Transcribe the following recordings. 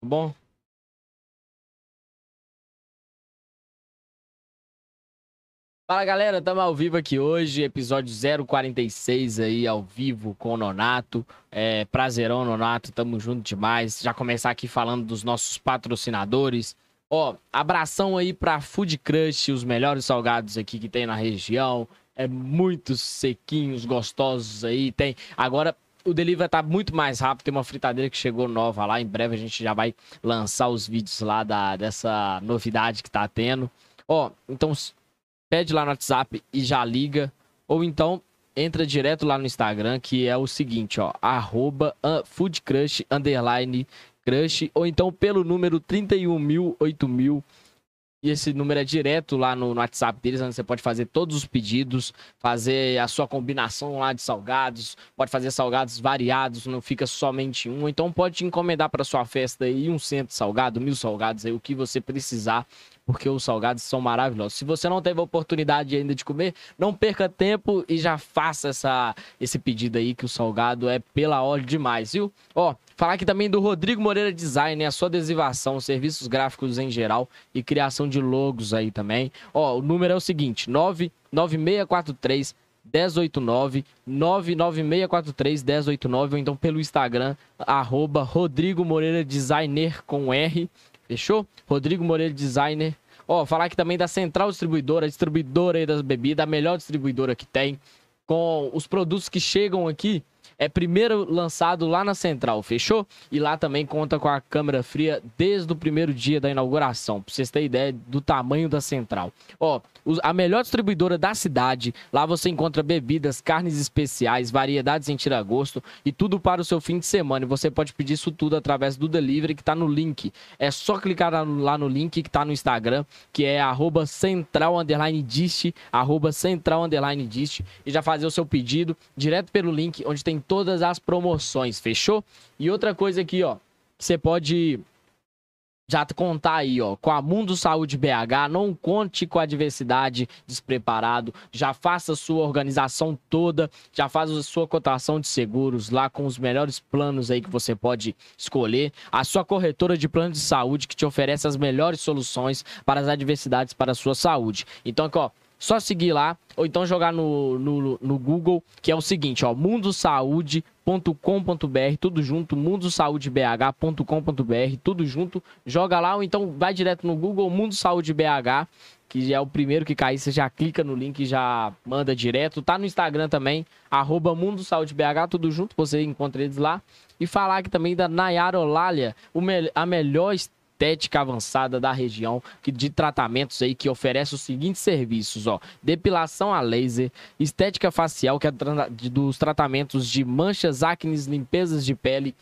Tá bom? Fala galera, estamos ao vivo aqui hoje, episódio 046 aí, ao vivo com o Nonato. É, prazerão, Nonato, tamo junto demais. Já começar aqui falando dos nossos patrocinadores. Ó, abração aí pra Food Crush, os melhores salgados aqui que tem na região. É muito sequinhos, gostosos aí. Tem. Agora, o delivery tá muito mais rápido. Tem uma fritadeira que chegou nova lá. Em breve a gente já vai lançar os vídeos lá da, dessa novidade que tá tendo. Ó, então pede lá no WhatsApp e já liga. Ou então entra direto lá no Instagram, que é o seguinte, ó, arroba foodcrush, underline crush, ou então pelo número 31 mil, 8 mil, e esse número é direto lá no, no, WhatsApp deles, onde você pode fazer todos os pedidos, fazer a sua combinação lá de salgados, pode fazer salgados variados, não fica somente um. Então pode encomendar para sua festa aí um cento salgado, mil salgados aí, o que você precisar porque os salgados são maravilhosos. Se você não teve a oportunidade ainda de comer, não perca tempo e já faça essa, esse pedido aí, que o salgado é pela hora demais, viu? Ó, falar aqui também do Rodrigo Moreira Design, a sua adesivação, serviços gráficos em geral e criação de logos aí também. Ó, o número é o seguinte, 99643 1089 99643 1089 ou então pelo Instagram arroba Rodrigo Moreira Designer com R Fechou? Rodrigo Moreira Designer. Ó, falar aqui também da Central Distribuidora, distribuidora aí das bebidas, a melhor distribuidora que tem. Com os produtos que chegam aqui, é primeiro lançado lá na Central, fechou? E lá também conta com a câmera fria desde o primeiro dia da inauguração, pra vocês terem ideia do tamanho da Central. Ó, a melhor distribuidora da cidade, lá você encontra bebidas, carnes especiais, variedades em tira-gosto e tudo para o seu fim de semana. E você pode pedir isso tudo através do delivery que tá no link. É só clicar lá no link que tá no Instagram, que é arroba central underline dist, arroba central underline dist, e já fazer o seu pedido direto pelo link, onde tem todas as promoções, fechou? E outra coisa aqui, ó, você pode já contar aí, ó, com a Mundo Saúde BH, não conte com a diversidade despreparado, já faça a sua organização toda, já faz a sua cotação de seguros lá com os melhores planos aí que você pode escolher, a sua corretora de plano de saúde que te oferece as melhores soluções para as adversidades para a sua saúde. Então, aqui, ó, só seguir lá, ou então jogar no, no, no Google, que é o seguinte, ó, mundosaude.com.br, tudo junto, mundosaudebh.com.br, tudo junto, joga lá, ou então vai direto no Google, Mundo Saúde BH, que é o primeiro que cair, você já clica no link e já manda direto. Tá no Instagram também, arroba Mundo BH, tudo junto, você encontra eles lá. E falar aqui também da Nayara Olália, a melhor estética avançada da região que de tratamentos aí que oferece os seguintes serviços, ó: depilação a laser, estética facial, que é dos tratamentos de manchas, acnes, limpezas de pele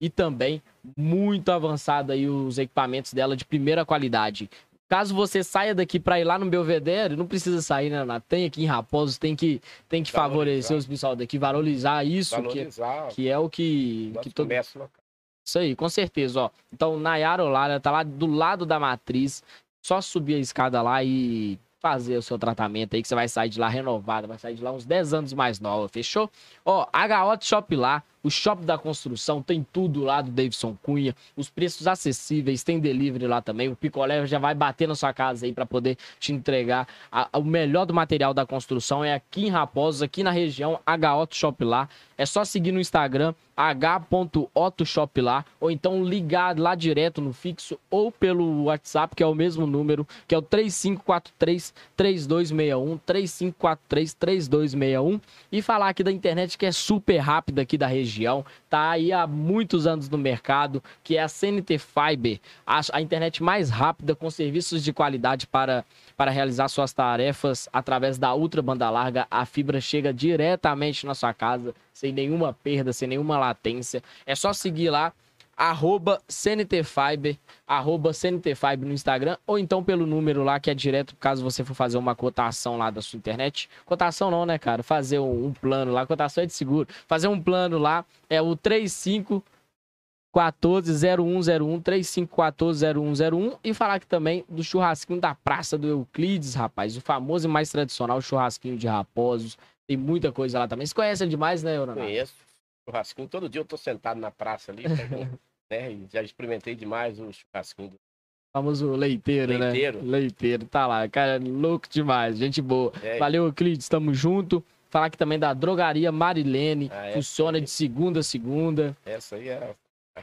e também muito avançado aí os equipamentos dela de primeira qualidade. Caso você saia daqui para ir lá no Belvedere, não precisa sair, né, Renato? Tem aqui em Raposo, tem que, tem que favorecer os pessoal daqui, valorizar isso, valorizar, que, que é o que, que todo... Isso aí, com certeza, ó. Então, Nayara Olara tá lá do lado da matriz. Só subir a escada lá e fazer o seu tratamento aí, que você vai sair de lá renovada, vai sair de lá uns 10 anos mais nova, fechou? Ó, HO Shop lá, o Shop da Construção, tem tudo lá do Davidson Cunha, os preços acessíveis, tem delivery lá também, o Picolé já vai bater na sua casa aí para poder te entregar a, a, o melhor do material da construção, é aqui em Raposos, aqui na região, HO Shop lá, é só seguir no Instagram, h.otoshop lá, ou então ligar lá direto no fixo ou pelo WhatsApp, que é o mesmo número, que é o 3543 3261, 3543 3261, e falar aqui da internet que é super rápida aqui da região, tá aí há muitos anos no mercado, que é a CNT Fiber, a, a internet mais rápida com serviços de qualidade para para realizar suas tarefas através da ultra banda larga. A fibra chega diretamente na sua casa, sem nenhuma perda, sem nenhuma latência. É só seguir lá, arroba CNTFiber, arroba CNTFiber no Instagram, ou então pelo número lá, que é direto, caso você for fazer uma cotação lá da sua internet. Cotação não, né, cara? Fazer um, um plano lá, cotação é de seguro. Fazer um plano lá é o 35 140101 35140101 e falar aqui também do churrasquinho da Praça do Euclides, rapaz, o famoso e mais tradicional churrasquinho de raposos. Tem muita coisa lá também. Você conhece demais, né, Leonardo? Conheço. Churrasquinho, todo dia eu tô sentado na praça ali, né? E já experimentei demais o churrasquinho do famoso leiteiro, Leiteiro. né? Leiteiro, tá lá, cara, louco demais, gente boa. É. Valeu, Euclides, tamo junto. Falar aqui também da drogaria Marilene, Ah, é? funciona de segunda a segunda. Essa aí é,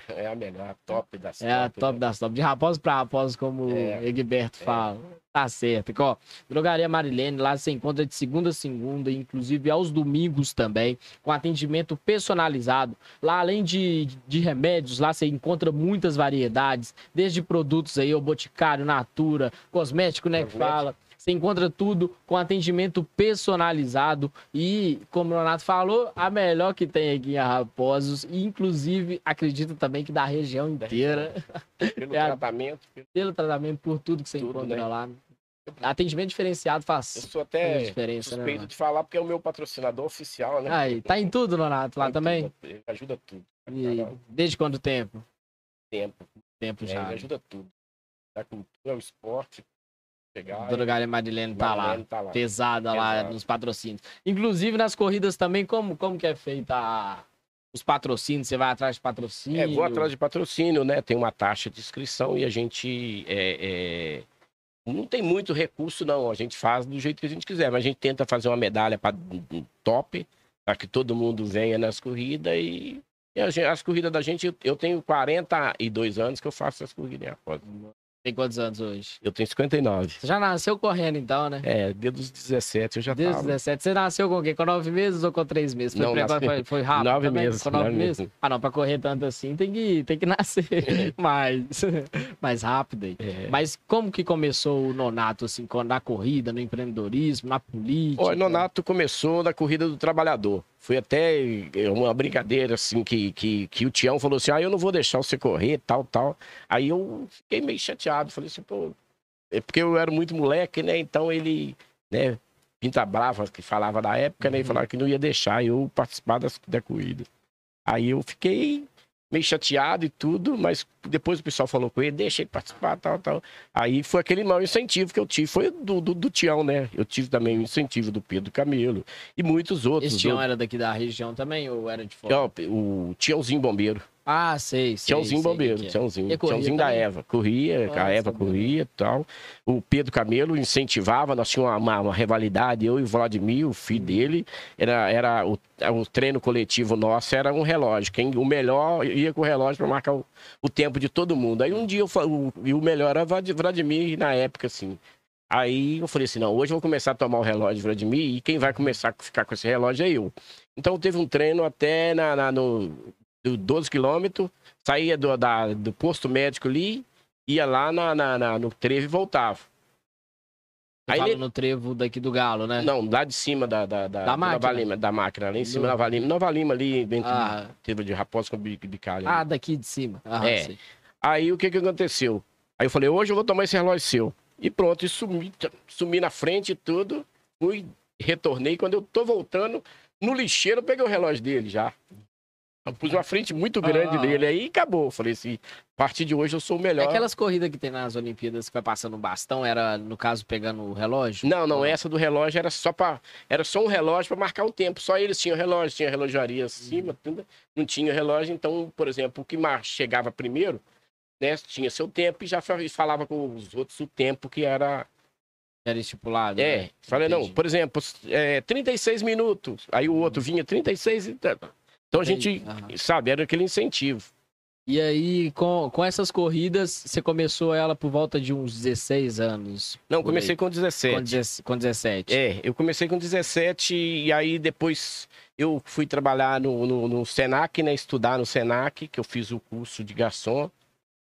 é a melhor, a top das É a top né? das top. De raposa pra raposa, como É. o Egberto fala. Tá certo. Ó, Drogaria Marilene, lá você encontra de segunda a segunda, inclusive aos domingos também, com atendimento personalizado. Lá, além de, de remédios, lá você encontra muitas variedades, desde produtos aí, o Boticário, Natura, cosmético, né, que fala. Você encontra tudo com atendimento personalizado e, como o Renato falou, a melhor que tem aqui em Raposos, inclusive acredito também que da região inteira Pelo É a- tratamento, pelo- pelo tratamento, por tudo que você Tudo, encontra né? lá. Atendimento diferenciado eu faz, sou faz até diferença, né? suspeito mano? de falar porque é o meu patrocinador oficial, né? Aí, tá em tudo, Nonato, lá Tá também? tudo, ajuda tudo. E Cada desde quanto tempo? tempo. Tempo É, já. ele ajuda tudo. Da cultura, o esporte. Chegar. Drogaria Marilene tá lá. Tá lá. Pesada lá nos patrocínios. Inclusive nas corridas também, como, como que é feita a- os patrocínios? Você vai atrás de patrocínio? É, vou atrás de patrocínio, né? Tem uma taxa de inscrição e a gente é, é, não tem muito recurso, não. A gente faz do jeito que a gente quiser, mas a gente tenta fazer uma medalha para top, para que todo mundo venha nas corridas e, e gente- as corridas da gente, eu- eu tenho 42 anos que eu faço as corridas. né? Tem quantos anos hoje? Eu tenho 59. Você já nasceu correndo então, né? É, desde os 17 eu já Desde os tava. 17. Você nasceu com o quê? Com nove meses ou com três meses? Foi, Não, precoce, nasci- foi, foi rápido nove também? meses, Com nove, nove meses? meses. Ah, não, pra correr tanto assim tem que, tem que nascer mais, mais rápido aí. É. Mas como que começou o Nonato, assim, na corrida, no empreendedorismo, na política? Olha, Nonato começou na corrida do trabalhador. Foi até eh, uma brincadeira, assim, que, que, que o Tião falou assim: ah, eu não vou deixar você correr, tal, tal. Aí eu fiquei meio chateado. Falei assim, pô. É porque eu era muito moleque, né? Então ele, né? Pinta Brava, que falava da época, né? E Uhum. falava que não ia deixar eu participar das, da corrida. Aí eu fiquei meio chateado e tudo, mas depois o pessoal falou com ele, deixa ele participar, tal, tal. Aí foi aquele mau incentivo que eu tive, foi do, do, do Tião, né? Eu tive também o incentivo do Pedro Camelo e muitos outros. Esse Tião do- era daqui da região também ou era de fora? Ó, o Tiãozinho Bombeiro. Ah, sei, sei. Tiãozinho sei Bombeiro, que é. Tiãozinho. E corria Tiãozinho da também? Eva. Corria, Ah, a Eva corria e tal. O Pedro Camelo incentivava, nós tínhamos uma, uma, rivalidade, eu e o Vladimir, o filho Uhum. dele. Era, era o, o treino coletivo nosso era um relógio. Quem, o melhor ia com o relógio para marcar o, o tempo de todo mundo. Aí um dia eu o, e o melhor era Vlad- Vladimir na época, assim. Aí eu falei assim: não, hoje eu vou começar a tomar o relógio de Vladimir e quem vai começar a ficar com esse relógio é eu. Então teve um treino até na, na- no do 12 quilômetros, saía do, da- do posto médico ali, ia lá na, na- na- no trevo e voltava. Aí ele- no trevo daqui do Galo, né? Não, lá de cima da, da, da, Da máquina? Nova Lima, da máquina, lá em cima Do- da Nova Lima. Nova Lima ali, entre Ah, trevo de Raposa com Bi- Bicalho. ah, daqui de cima. Ah, É. sei. Aí o que que aconteceu? Aí eu falei, hoje eu vou tomar esse relógio seu. E pronto, e sumi, sumi na frente e tudo. Fui, retornei. Quando eu tô voltando, no lixeiro eu peguei o relógio dele já. Eu pus uma frente muito grande Ah. dele aí e acabou. Falei assim, a partir de hoje eu sou o melhor. aquelas corridas que tem nas Olimpíadas que vai passando o bastão, era, no caso, pegando o relógio? Não, não, essa do relógio era só para era só um relógio para marcar o tempo. Só eles tinham relógio, tinha relojaria acima, Uhum. tudo. Não tinha relógio, então, por exemplo, o que chegava primeiro, né, tinha seu tempo e já fa- falava com os outros o tempo que era Era estipulado? É, né? falei, não, Entendi. por exemplo, é, 36 minutos. Aí o outro vinha 36 e. Então a Entendi, gente, aham. sabe, era aquele incentivo. E aí, com, com essas corridas, você começou ela por volta de uns 16 anos? Não, comecei aí. com 17. Com, 10 com 17. É, eu comecei com 17 e aí depois eu fui trabalhar no, no, no Senac, né? Estudar no Senac, que eu fiz o curso de garçom.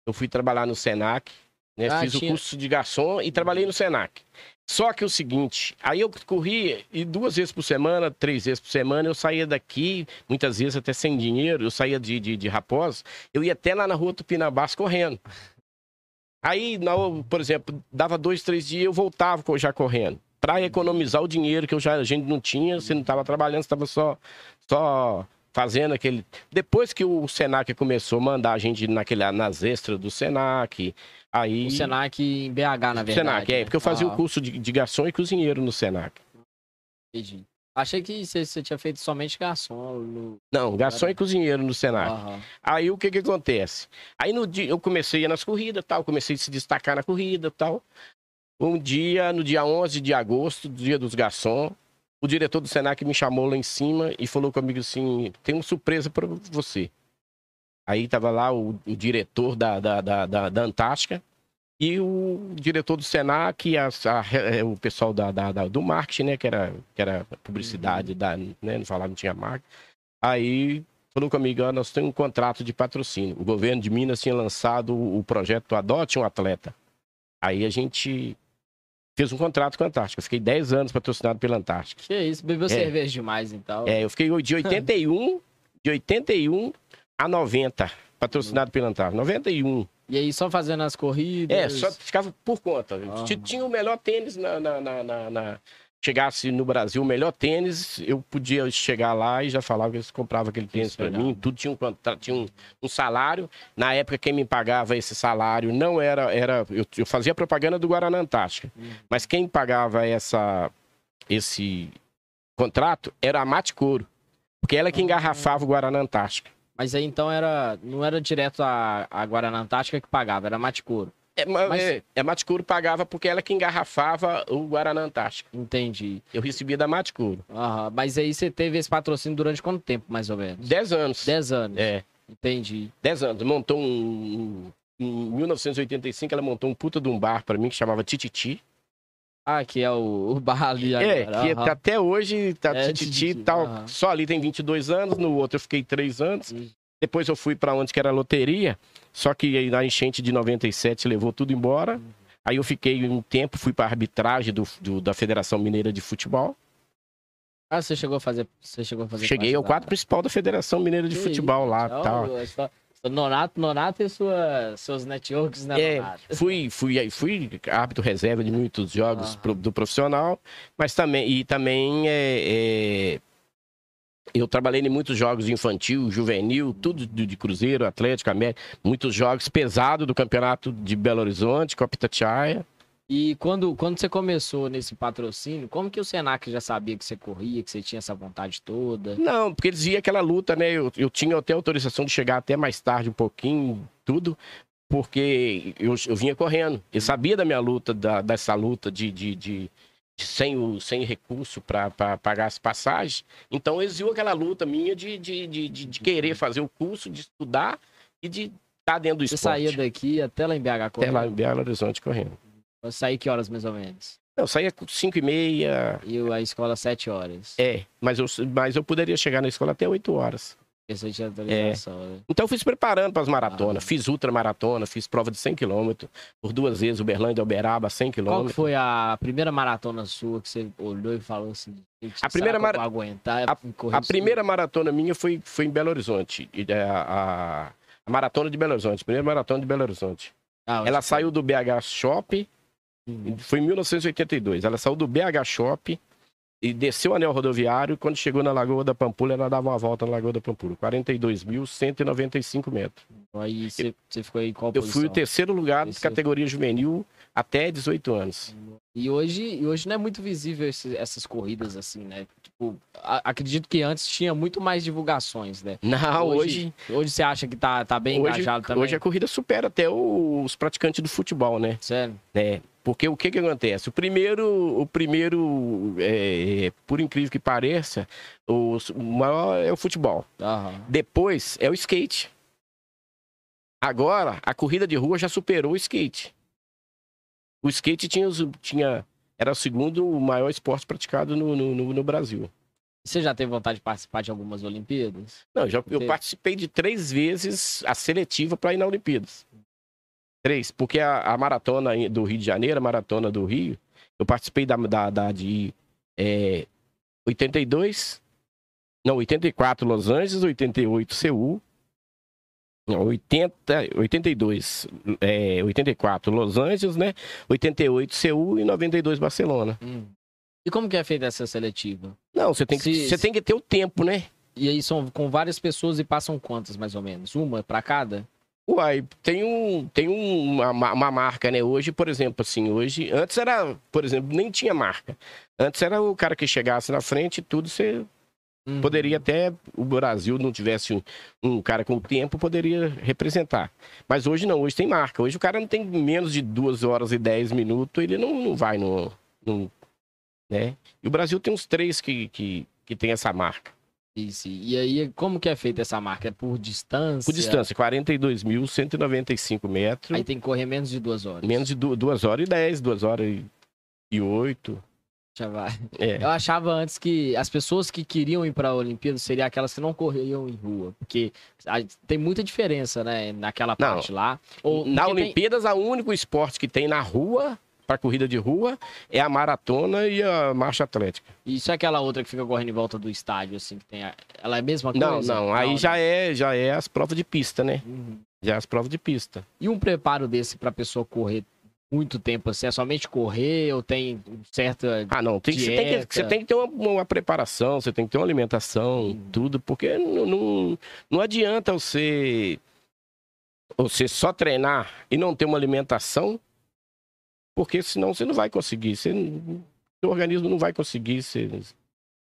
Eu fui trabalhar no Senac, né? Ah, fiz tinha- o curso de garçom e trabalhei no Senac. Só que o seguinte, aí eu corria e duas vezes por semana, três vezes por semana, eu saía daqui, muitas vezes até sem dinheiro, eu saía de, de, de Raposa, eu ia até lá na rua Tupinambás correndo. Aí, na, por exemplo, dava dois, três dias, eu voltava já correndo. Para economizar o dinheiro que eu já, a gente não tinha, você não estava trabalhando, você estava só, só fazendo aquele. Depois que o Senac começou a mandar a gente naquele, nas extras do Senac, aí. O Senac em BH, na verdade. Senac, é, né? porque eu fazia Ah, o curso de, de garçom e cozinheiro no Senac. entendi. Achei que você, tinha feito somente garçom. No... Não, garçom e cozinheiro no Senac. Aí o que que acontece? Aí no dia eu comecei a ir nas corridas, tal, comecei a se destacar na corrida, tal. Um dia, no dia 11 de agosto, dia dos garçom, o diretor do Senac me chamou lá em cima e falou comigo assim: "Tem uma surpresa para você". Aí tava lá o, o diretor da, da, da, da, da Antártica e o diretor do Senac e a- a- eh, o pessoal da, da- da- do marketing, né, que era, que era publicidade, da, né, não falava, não tinha marca. Aí falou comigo, nós temos um contrato de patrocínio. O governo de Minas tinha lançado o projeto Adote um Atleta. Aí a gente fez um contrato com a Antártica. Eu fiquei 10 anos patrocinado pela Antártica. Que isso, bebeu cerveja demais, então. É, eu fiquei de 81, de 81 a 90, patrocinado pela Antártica. 91. E aí, só fazendo as corridas. É, só ficava por conta. T- Tinha o melhor tênis na, na- na- na- Chegasse no Brasil o melhor tênis, eu podia chegar lá e já falava que eles compravam aquele tênis para mim. Tudo tinha um, tinha um, um salário. Na época, quem me pagava esse salário não era. era eu, eu fazia propaganda do Guaraná Antártica. Hum. Mas quem pagava essa, esse contrato era a Mate Couro. Porque ela que Ah. engarrafava o Guaraná Antártica. Mas aí, então, era... não era direto a, a Guaraná Antártica que pagava, era Maticuro. É, ma- Mas- é, a Mate Couro pagava porque ela que engarrafava o Guaraná Antártica. Entendi. Eu recebia da Mate Couro. Aham. Mas aí você teve esse patrocínio durante quanto tempo, mais ou menos? 10 anos. Dez anos. É, Entendi. 10 anos. Montou um. Em 1985, ela montou um puta de um bar pra mim que chamava Tititi. Ah, que é o, o bar ali É, agora. que tá até hoje, tá É, Tititi e tal. aham. Só ali tem 22 anos, no outro eu fiquei 3 anos. Hum. Depois eu fui pra onde que era a loteria, só que aí na enchente de 97 levou tudo embora. Uhum. Aí eu fiquei um tempo, fui pra arbitragem do, do- da Federação Mineira de Futebol. Ah, você chegou a fazer. Você chegou a fazer Cheguei ao da- quadro principal da Federação Mineira de Que Futebol lá isso, tal. ó, só- só Nonato, Nonato e sua, seus networks, né, É, Nonato? fui, fui, fui árbitro reserva de muitos jogos Ah. pro- do profissional, mas também, e também é, é, eu trabalhei em muitos jogos infantil, juvenil, tudo de, de Cruzeiro, Atlético, América, muitos jogos pesados do campeonato de Belo Horizonte, Copa Itatiaia. E quando, quando você começou nesse patrocínio, como que o Senac já sabia que você corria, que você tinha essa vontade toda? Não, porque eles viam aquela luta, né? Eu, eu tinha até autorização de chegar até mais tarde um pouquinho, tudo, porque eu, eu vinha correndo. Eu sabia da minha luta, da- dessa luta de, de, de- de sem, o, sem recurso para pagar as passagens. Então eles viam aquela luta minha de, de, de, de- de querer fazer o curso, de estudar e de estar dentro do Você esporte. saía daqui até lá em BH Até correndo? lá em Belo Horizonte correndo. Você saía que horas mais ou menos? Eu saía com 5 e meia. E a escola sete horas. É, mas eu, mas eu poderia chegar na escola até 8 horas. Você tinha autorização, né? Então eu fui se preparando para as maratonas. Ah. Fiz ultramaratona, fiz prova de 100 km, por duas vezes, Uberlândia, Uberaba, 100 km. Qual foi a primeira maratona sua que você olhou e falou assim? "Gente, A primeira eu mara- aguentar correr A isso primeira maratona minha foi, foi em Belo Horizonte. E, é, A, a- a maratona de Belo Horizonte, primeira maratona de Belo Horizonte. tudo?" Ah, Ela saiu do BH Shop, Uhum. foi em 1982. Ela saiu do BH Shop e desceu o anel rodoviário. Quando chegou na Lagoa da Pampulha, ela dava uma volta na Lagoa da Pampulha. 42.195 metros. Aí você, ficou em qual Eu posição? fui o terceiro lugar Terceiro. categoria juvenil até 18 anos. E hoje, e hoje não é muito visível esse- essas corridas assim, né? Tipo, a- acredito que antes tinha muito mais divulgações, né? Não, hoje, Hoje você acha que tá, tá bem hoje, engajado também? hoje a corrida supera até os praticantes do futebol, né? Sério? É, porque o que que acontece? O primeiro, o primeiro, é, por incrível que pareça, o, maior é o futebol. Aham. Depois é o skate. Agora, a corrida de rua já superou o skate. O skate tinha, tinha era o segundo maior esporte praticado no, no, no- no Brasil. Você já teve vontade de participar de algumas Olimpíadas? Não, já, eu participei de três vezes a seletiva para ir na Olimpíadas. Três, porque a, a maratona do Rio de Janeiro, a maratona do Rio, eu participei da, da, da de é, 82, não, 84 Los Angeles, 88 Seul, não, 80, 82, é, 84 Los Angeles, né? 88 Seul e 92 Barcelona. E como que é feita essa seletiva? Não, você tem que, Se- você tem que ter o tempo, né? E aí são com várias pessoas e passam quantas, mais ou menos? Uma pra cada? Uai, tem, um, tem um, uma, uma marca, né? Hoje, por exemplo, assim, hoje. Antes era, por exemplo, nem tinha marca. Antes era o cara que chegasse na frente e tudo, você Uhum. Poderia até o Brasil não tivesse um, um, cara com tempo, poderia representar. Mas hoje não, hoje tem marca. Hoje o cara não tem menos de duas horas e dez minutos, ele não, não vai no, no. né? E o Brasil tem uns três que, que, que tem essa marca. Isso. E aí, como que é feita essa marca? É por distância? Por distância, 42.195 metros. Aí tem que correr menos de duas horas. Menos de du duas horas e dez, duas horas e oito. Já vai. É. Eu achava antes que as pessoas que queriam ir para a Olimpíada seriam aquelas que não corriam em rua, porque tem muita diferença, né, naquela parte não. lá. Ou, na Olimpíadas, tem... o único esporte que tem na rua para corrida de rua é a maratona e a marcha atlética. Isso é aquela outra que fica correndo em volta do estádio, assim, que tem. A... Ela é a mesma coisa? Não, não. Aí não, já né? é já é as provas de pista, né? Uhum. Já é as provas de pista. E um preparo desse para a pessoa correr muito tempo assim? É somente correr ou tem certa. Ah, não. Tem, você, tem que, você tem que ter uma, uma, preparação, você tem que ter uma alimentação, hum. tudo, porque não, não, não adianta você, você só treinar e não ter uma alimentação, porque senão você não vai conseguir. Você, seu organismo não vai conseguir. Você,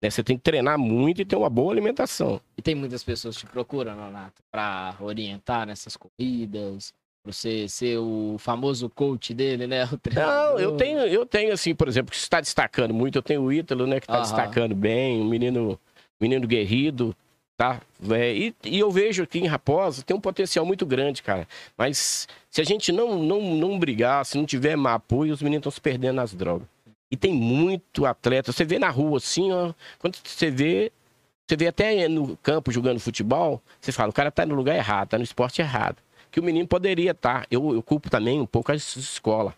né, você tem que treinar muito e ter uma boa alimentação. E tem muitas pessoas que te procuram, Renato, para orientar nessas corridas você ser o famoso coach dele, né? Não, eu tenho, eu tenho assim, por exemplo, que está destacando muito. Eu tenho o Ítalo, né, que está destacando bem, um menino, menino guerrido, tá? É, e, e, eu vejo aqui em Raposa tem um potencial muito grande, cara. Mas se a gente não, não, não brigar, se não tiver apoio, os meninos estão se perdendo nas drogas. E tem muito atleta. Você vê na rua assim, ó, quando você vê, você vê até no campo jogando futebol, você fala, o cara tá no lugar errado, tá no esporte errado que o menino poderia estar. Tá. Eu, eu culpo também um pouco a escola.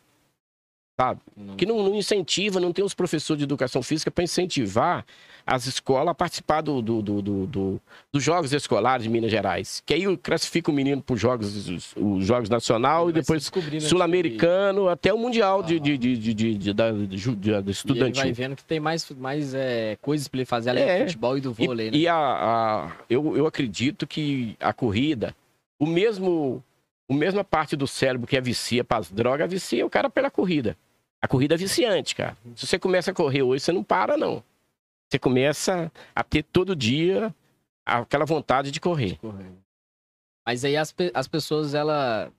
Sabe? Não. Que não, não, incentiva, não tem os professores de educação física para incentivar as escolas a participar do, do, do, do, dos Jogos Escolares de Minas Gerais. Que aí classifica o menino para os Jogos, os Jogos Nacional e depois Sul-Americano, até o Mundial ah. de, de, de, de, de, de, da, de, de estudantil. vai vendo que tem mais, mais é, coisas para ele fazer além é. do futebol e do vôlei. E, né? e a, a, eu, eu acredito que a corrida, o mesmo a mesma parte do cérebro que é vicia para as drogas, vicia o cara pela corrida. A corrida é viciante, cara. Se você começa a correr hoje, você não para, não. Você começa a ter todo dia aquela vontade de correr. De correr. Mas aí as, as pessoas, ela.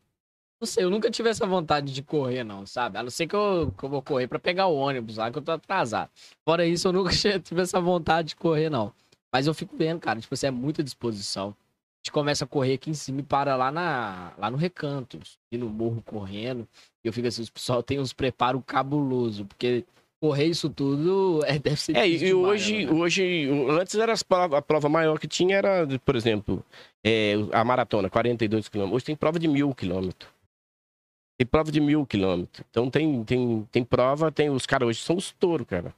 Não sei, eu nunca tive essa vontade de correr, não, sabe? A não ser que eu, que eu vou correr para pegar o ônibus lá, que eu tô atrasado. Fora isso, eu nunca tive essa vontade de correr, não. Mas eu fico vendo, cara, tipo, você é muita disposição gente começa a correr aqui em cima e para lá, na, lá no recanto, e no morro correndo. E eu fico assim, o pessoal tem uns preparos cabuloso, porque correr isso tudo é, deve ser É, e hoje, né? hoje, antes era a prova maior que tinha era, por exemplo, é, a maratona, 42 quilômetros. Hoje tem prova de mil quilômetros. Tem prova de mil quilômetros. Então tem, tem, tem prova, tem os caras hoje são os touros, cara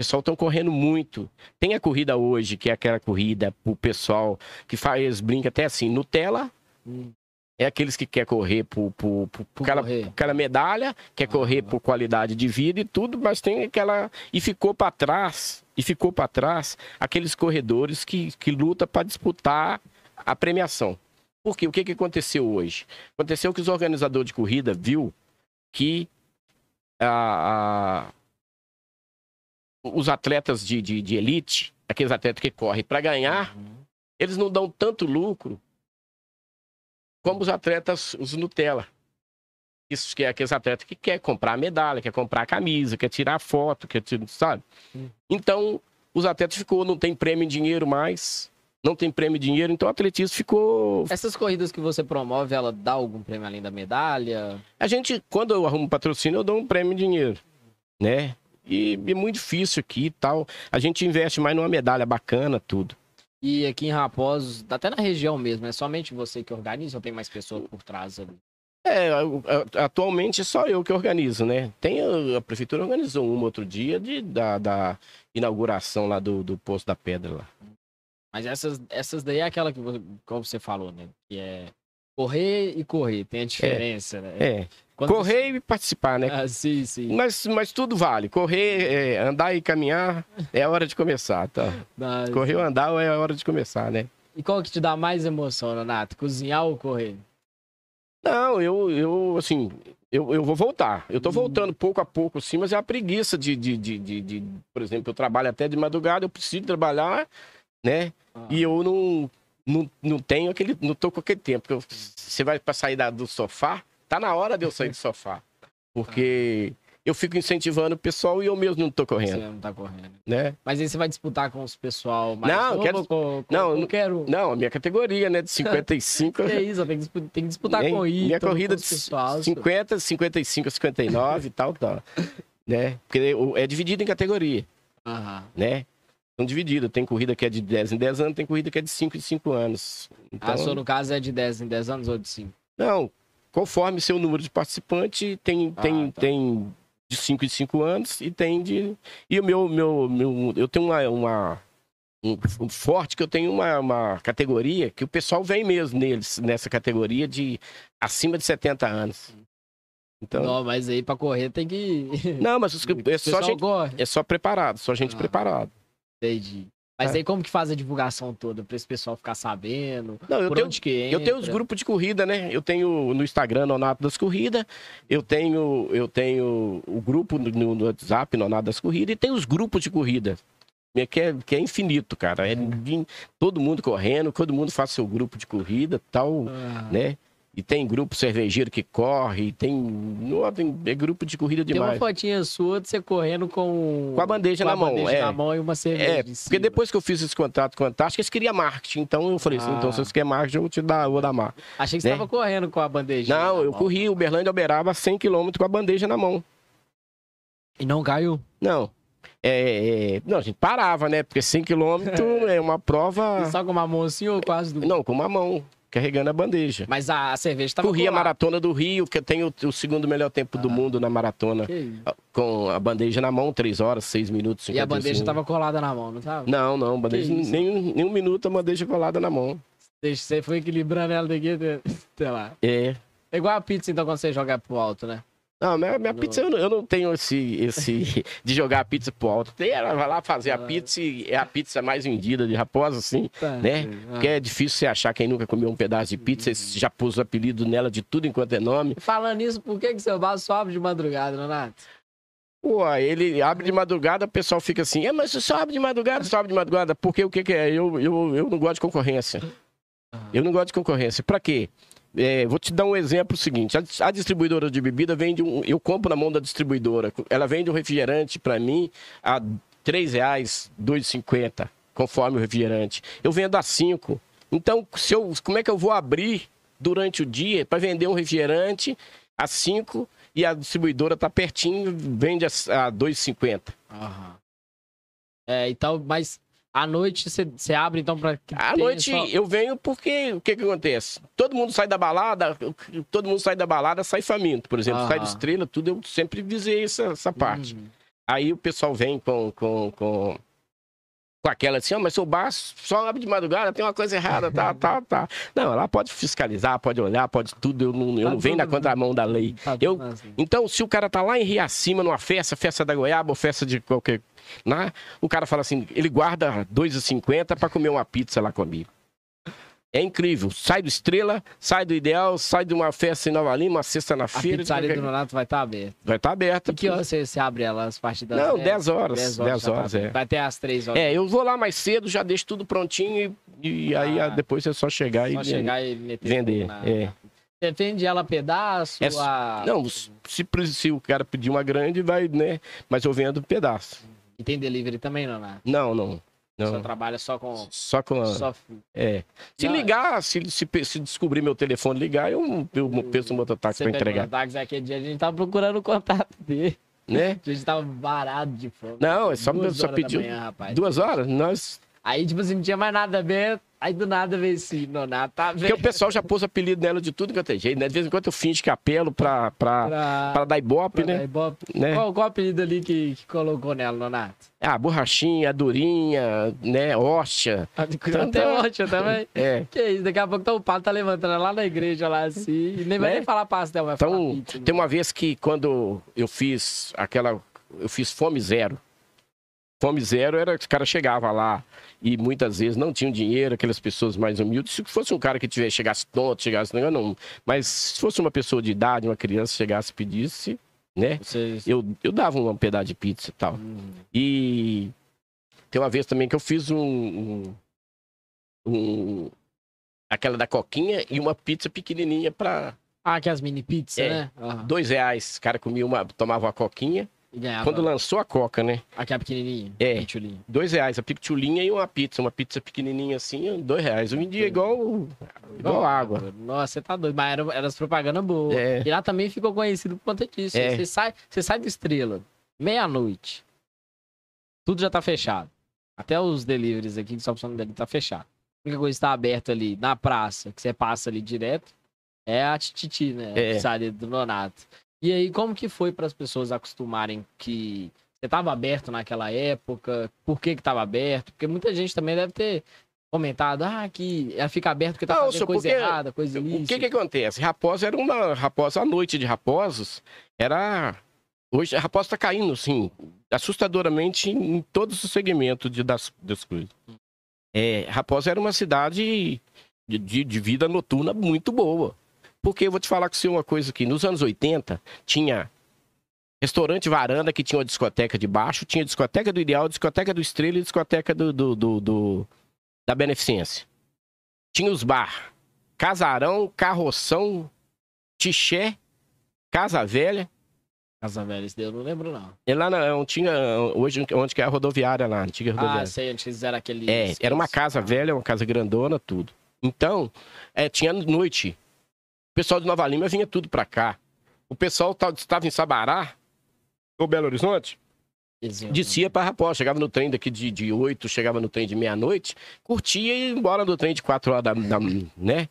pessoal estão correndo muito. Tem a corrida hoje, que é aquela corrida pro pessoal que faz, brinca até assim, Nutella. Hum. É aqueles que quer correr por, por, por, por aquela, aquela, medalha, quer ah, correr por qualidade de vida e tudo, mas tem aquela. E ficou para trás, e ficou para trás aqueles corredores que, que lutam para disputar a premiação. Por quê? O que, que aconteceu hoje? Aconteceu que os organizadores de corrida viu que a, a os atletas de, de, de elite, aqueles atletas que correm para ganhar, uhum. eles não dão tanto lucro como os atletas, os Nutella. Isso que é aqueles atletas que quer comprar medalha, quer comprar camisa, quer tirar foto, quer tirar, sabe? Uhum. Então, os atletas ficou, não tem prêmio em dinheiro mais, não tem prêmio em dinheiro, então o atletismo ficou. Essas corridas que você promove, ela dá algum prêmio além da medalha? A gente, quando eu arrumo patrocínio, eu dou um prêmio em dinheiro, né? E é muito difícil aqui e tal. A gente investe mais numa medalha bacana, tudo. E aqui em Raposos, até na região mesmo, é somente você que organiza ou tem mais pessoas por trás ali? É, atualmente é só eu que organizo, né? Tem a, a prefeitura organizou um outro dia de, da, da inauguração lá do, do Poço da Pedra lá. Mas essas, essas daí é aquela que como você falou, né? Que é correr e correr, tem a diferença, é, né? É. Quando Correr você... e participar, né? Ah, sim, sim. Mas, mas tudo vale. Correr, é, andar e caminhar é a hora de começar, tá? Mas... Correr ou andar é a hora de começar, né? E qual que te dá mais emoção, Renato? Cozinhar ou correr? Não, eu, eu assim, eu, eu vou voltar. Eu tô Hum. voltando pouco a pouco, sim, mas é a preguiça de, de, de, de, de- por exemplo, eu trabalho até de madrugada, eu preciso trabalhar, né? Ah. E eu não, não, não tenho aquele, não tô com aquele tempo. eu- Você vai para sair da- do sofá, tá na hora de eu sair do sofá. Porque eu fico incentivando o pessoal e eu mesmo não tô Você correndo, não tá correndo. né? Mas aí você vai disputar com os pessoal mais Não, novo quero- com, com, não, não- quero... Não, a minha categoria, né, de 55... Que isso, tem que, tem que disputar Nem- com isso. Minha corrida de pessoal, 50, 55, 59 e tal, tal. Né? Porque é dividido em categoria, Aham. né? São divididos. Tem corrida que é de 10 em 10 anos, tem corrida que é de 5 em 5 anos. Então, A sua, no caso, é de 10 em 10 anos ou de 5? não, conforme seu número de participante, tem, Ah, tem, tá. tem de 5 em 5 anos e tem de. E o meu. meu, meu eu tenho uma. uma um, um forte que eu tenho uma, uma categoria que o pessoal vem mesmo neles, nessa categoria de acima de 70 anos. Então, Não, mas aí pra correr tem que... Não, mas os é só gente, é só preparado, só gente Ah. preparada. Entendi. Mas É. aí como que faz a divulgação toda? Pra esse pessoal ficar sabendo? Não, eu por tenho, eu tenho os grupos de corrida, né? Eu tenho no Instagram Nonato das Corridas, eu tenho eu tenho o grupo no, no WhatsApp Nonato das Corridas e tem os grupos de corrida. É Que é, que é infinito, cara. É de- todo mundo correndo, todo mundo faz seu grupo de corrida, tal, Ah. né? E tem grupo cervejeiro que corre, tem, não, tem é grupo de corrida Tem uma demais. fotinha sua de você correndo com... Com a bandeja com na mão, bandeja é. na mão e uma cerveja É, porque depois que eu fiz esse contrato com a Antártica, eles queriam marketing. Então eu falei assim, Ah. então se você quer marketing, eu vou te dar, eu vou dar marketing. Achei que você né? tava correndo com a bandeja. Não, eu mão. corri Uberlândia Uberaba 100 km com a bandeja na mão. E não caiu? Não. É, é, não, a gente parava, né? Porque 100 km é uma prova. Só com uma mão assim ou quase do... Não, com uma mão, carregando a bandeja. Mas a, a cerveja tava Corri a maratona do Rio, que eu tenho o segundo melhor tempo do Ah. mundo na maratona. Isso. Com a bandeja na mão, 3 horas, 6 minutos. E a 55. bandeja tava colada na mão, não tava? Não, não, bandeja, nem, um- minuto a bandeja colada na mão. Deixa, você foi equilibrando ela daqui, até- sei lá. É. É igual a pizza, então, quando você joga pro alto, né? Não, minha, minha Não. pizza eu não, eu não tenho esse, esse de jogar a pizza pro alto. Tem, ela vai lá fazer a Ah. pizza e é a pizza mais vendida de Raposa, assim. Tá, Né? sei. Ah. Porque é difícil você achar quem nunca comeu um pedaço de pizza, você já pôs o apelido nela de tudo enquanto é nome. Falando nisso, por que, que seu bar só abre de madrugada, Donato? Pô, ele abre de madrugada, o pessoal fica assim, é, mas você só abre de madrugada, só abre de madrugada. Porque o que, que é? Eu, eu, eu não gosto de concorrência. Eu não gosto de concorrência. Pra quê? É, vou te dar um exemplo seguinte. A, a distribuidora de bebida vende um. Eu compro na mão da distribuidora. Ela vende um refrigerante pra mim a R$ 3,00, R$ 2,50, conforme o refrigerante. Eu vendo a 5. Então, se eu, como é que eu vou abrir durante o dia para vender um refrigerante a 5 e a distribuidora tá pertinho, vende a, a 2,50? Aham. É, então, mas à noite você, abre, então, que À noite só- eu venho porque o que que acontece? Todo mundo sai da balada, todo mundo sai da balada, sai faminto, por exemplo, sai do estrela, tudo, eu sempre visei essa, essa parte. Uhum. Aí o pessoal vem com, com, com, com aquela assim, ó, mas seu bar só abre de madrugada, tem uma coisa errada, tá, tá, tá. Não, lá pode fiscalizar, pode olhar, pode tudo, eu não, eu Tá não venho na contramão da lei. Tá Eu- assim. Então, se o cara tá lá em Rio Acima, numa festa, festa da goiaba ou festa de qualquer. Né? O cara fala assim, ele guarda R$ 2,50 para comer uma pizza lá comigo. É incrível. Sai do Estrela, sai do Ideal, sai de uma festa em Nova Lima, uma sexta na A feira. pizzaria qualquer- do Donato vai estar aberta. Vai estar aberta. E que hora você, você abre ela, as partes das Não, 10? 10 horas. 10 10 já tá horas, aberto. é. Vai até às 3 horas. É, eu vou lá mais cedo, já deixo tudo prontinho e, e aí Ah. ah, depois é só chegar Só e chegar e meter vender. na- é. Você vende ela a pedaço? É a... Não, se, se o cara pedir uma grande, vai, né? Mas eu vendo pedaço. E tem delivery também, não, né? Não, não. Só trabalha só com... Só com a... Só... É. Se Não, ligar, se, se, se descobrir meu telefone ligar, eu, eu peço um mototáxi Você pra pega entregar. o táxi aquele dia, a gente tava procurando o contato dele. Né? A gente tava varado de fome. Não, é só, Duas só manhã, rapaz. Duas horas? Nós. Aí, tipo assim, não tinha mais nada aberto. Aí do nada veio esse Nonato, tá Porque o pessoal já pôs apelido nela de tudo quanto é jeito, né? De vez em quando eu finge que apelo pra, pra, Pra... pra dar ibope, pra dar né? ibope. né? Qual, qual o apelido ali que, que colocou nela, Nonato? Ah, borrachinha, durinha, né? Hóstia. Até tá- ontem também. É. Que isso, daqui a pouco tá o padre tá levantando lá na igreja, lá assim. Nem vai Né? nem falar pastel, vai falar Então, pizza. né? tem uma vez que quando eu fiz aquela. Eu fiz fome zero. Fome zero era que os caras chegavam lá e muitas vezes não tinham dinheiro, aquelas pessoas mais humildes. Se fosse um cara que tivesse, chegasse tonto, chegasse. Não, mas se fosse uma pessoa de idade, uma criança, chegasse e pedisse, né? Vocês... Eu, eu dava um pedaço de pizza e tal. Hum, E tem uma vez também que eu fiz um. um, um- aquela da coquinha e uma pizza pequenininha para Ah, que as mini pizzas, É. né? Aham. dois reais. O cara comia uma, tomava uma coquinha. Ganhava. Quando lançou a coca, né? Aquela pequenininha. É. pitulinha. Dois reais, a pictulinha e uma pizza. Uma pizza pequenininha assim, dois reais. Um dia igual, igual água. Nossa, você tá doido. Mas era, era as propagandas boas. É. E lá também ficou conhecido por conta disso. É. Você, sai, você sai do Estrela, meia-noite. Tudo já tá fechado. Até os deliveries aqui, que só funcionam dele, tá fechado. A única coisa que tá aberta ali na praça, que você passa ali direto, é a Tititi, né? É. A pizzaria do Nonato. E aí, como que foi para as pessoas acostumarem que você tava aberto naquela época? Por que que tava aberto? Porque muita gente também deve ter comentado, ah, que ela fica aberto porque tá Não, fazendo só coisa errada, coisa O que que acontece? Raposa era uma. Raposa, a noite de Raposos era. Hoje a Raposa tá caindo, assim, assustadoramente em todos os segmentos de, das, das coisas. É, Raposa era uma cidade de, de, de vida noturna muito boa. Porque eu vou te falar com você uma coisa aqui. Nos anos 80, tinha restaurante varanda que tinha uma discoteca de baixo, tinha discoteca do Ideal, discoteca do Estrela e discoteca do, do, do- do- da Beneficência. Tinha os bar. Casarão, Carroção, Tixé, Casa Velha. Casa Velha, esse daí eu não lembro, não. E lá na, onde tinha, hoje, onde que é a rodoviária lá, a antiga rodoviária. Ah, sei, onde fizeram aquele. É, era uma casa velha, uma casa grandona, tudo. Então, é, tinha noite. O pessoal de Nova Lima vinha tudo pra cá. O pessoal ta- estava em Sabará, ou Belo Horizonte, descia pra Raposa. Chegava no trem daqui de, de 8, chegava no trem de meia-noite, curtia e ia embora no trem de 4 horas da, da- né?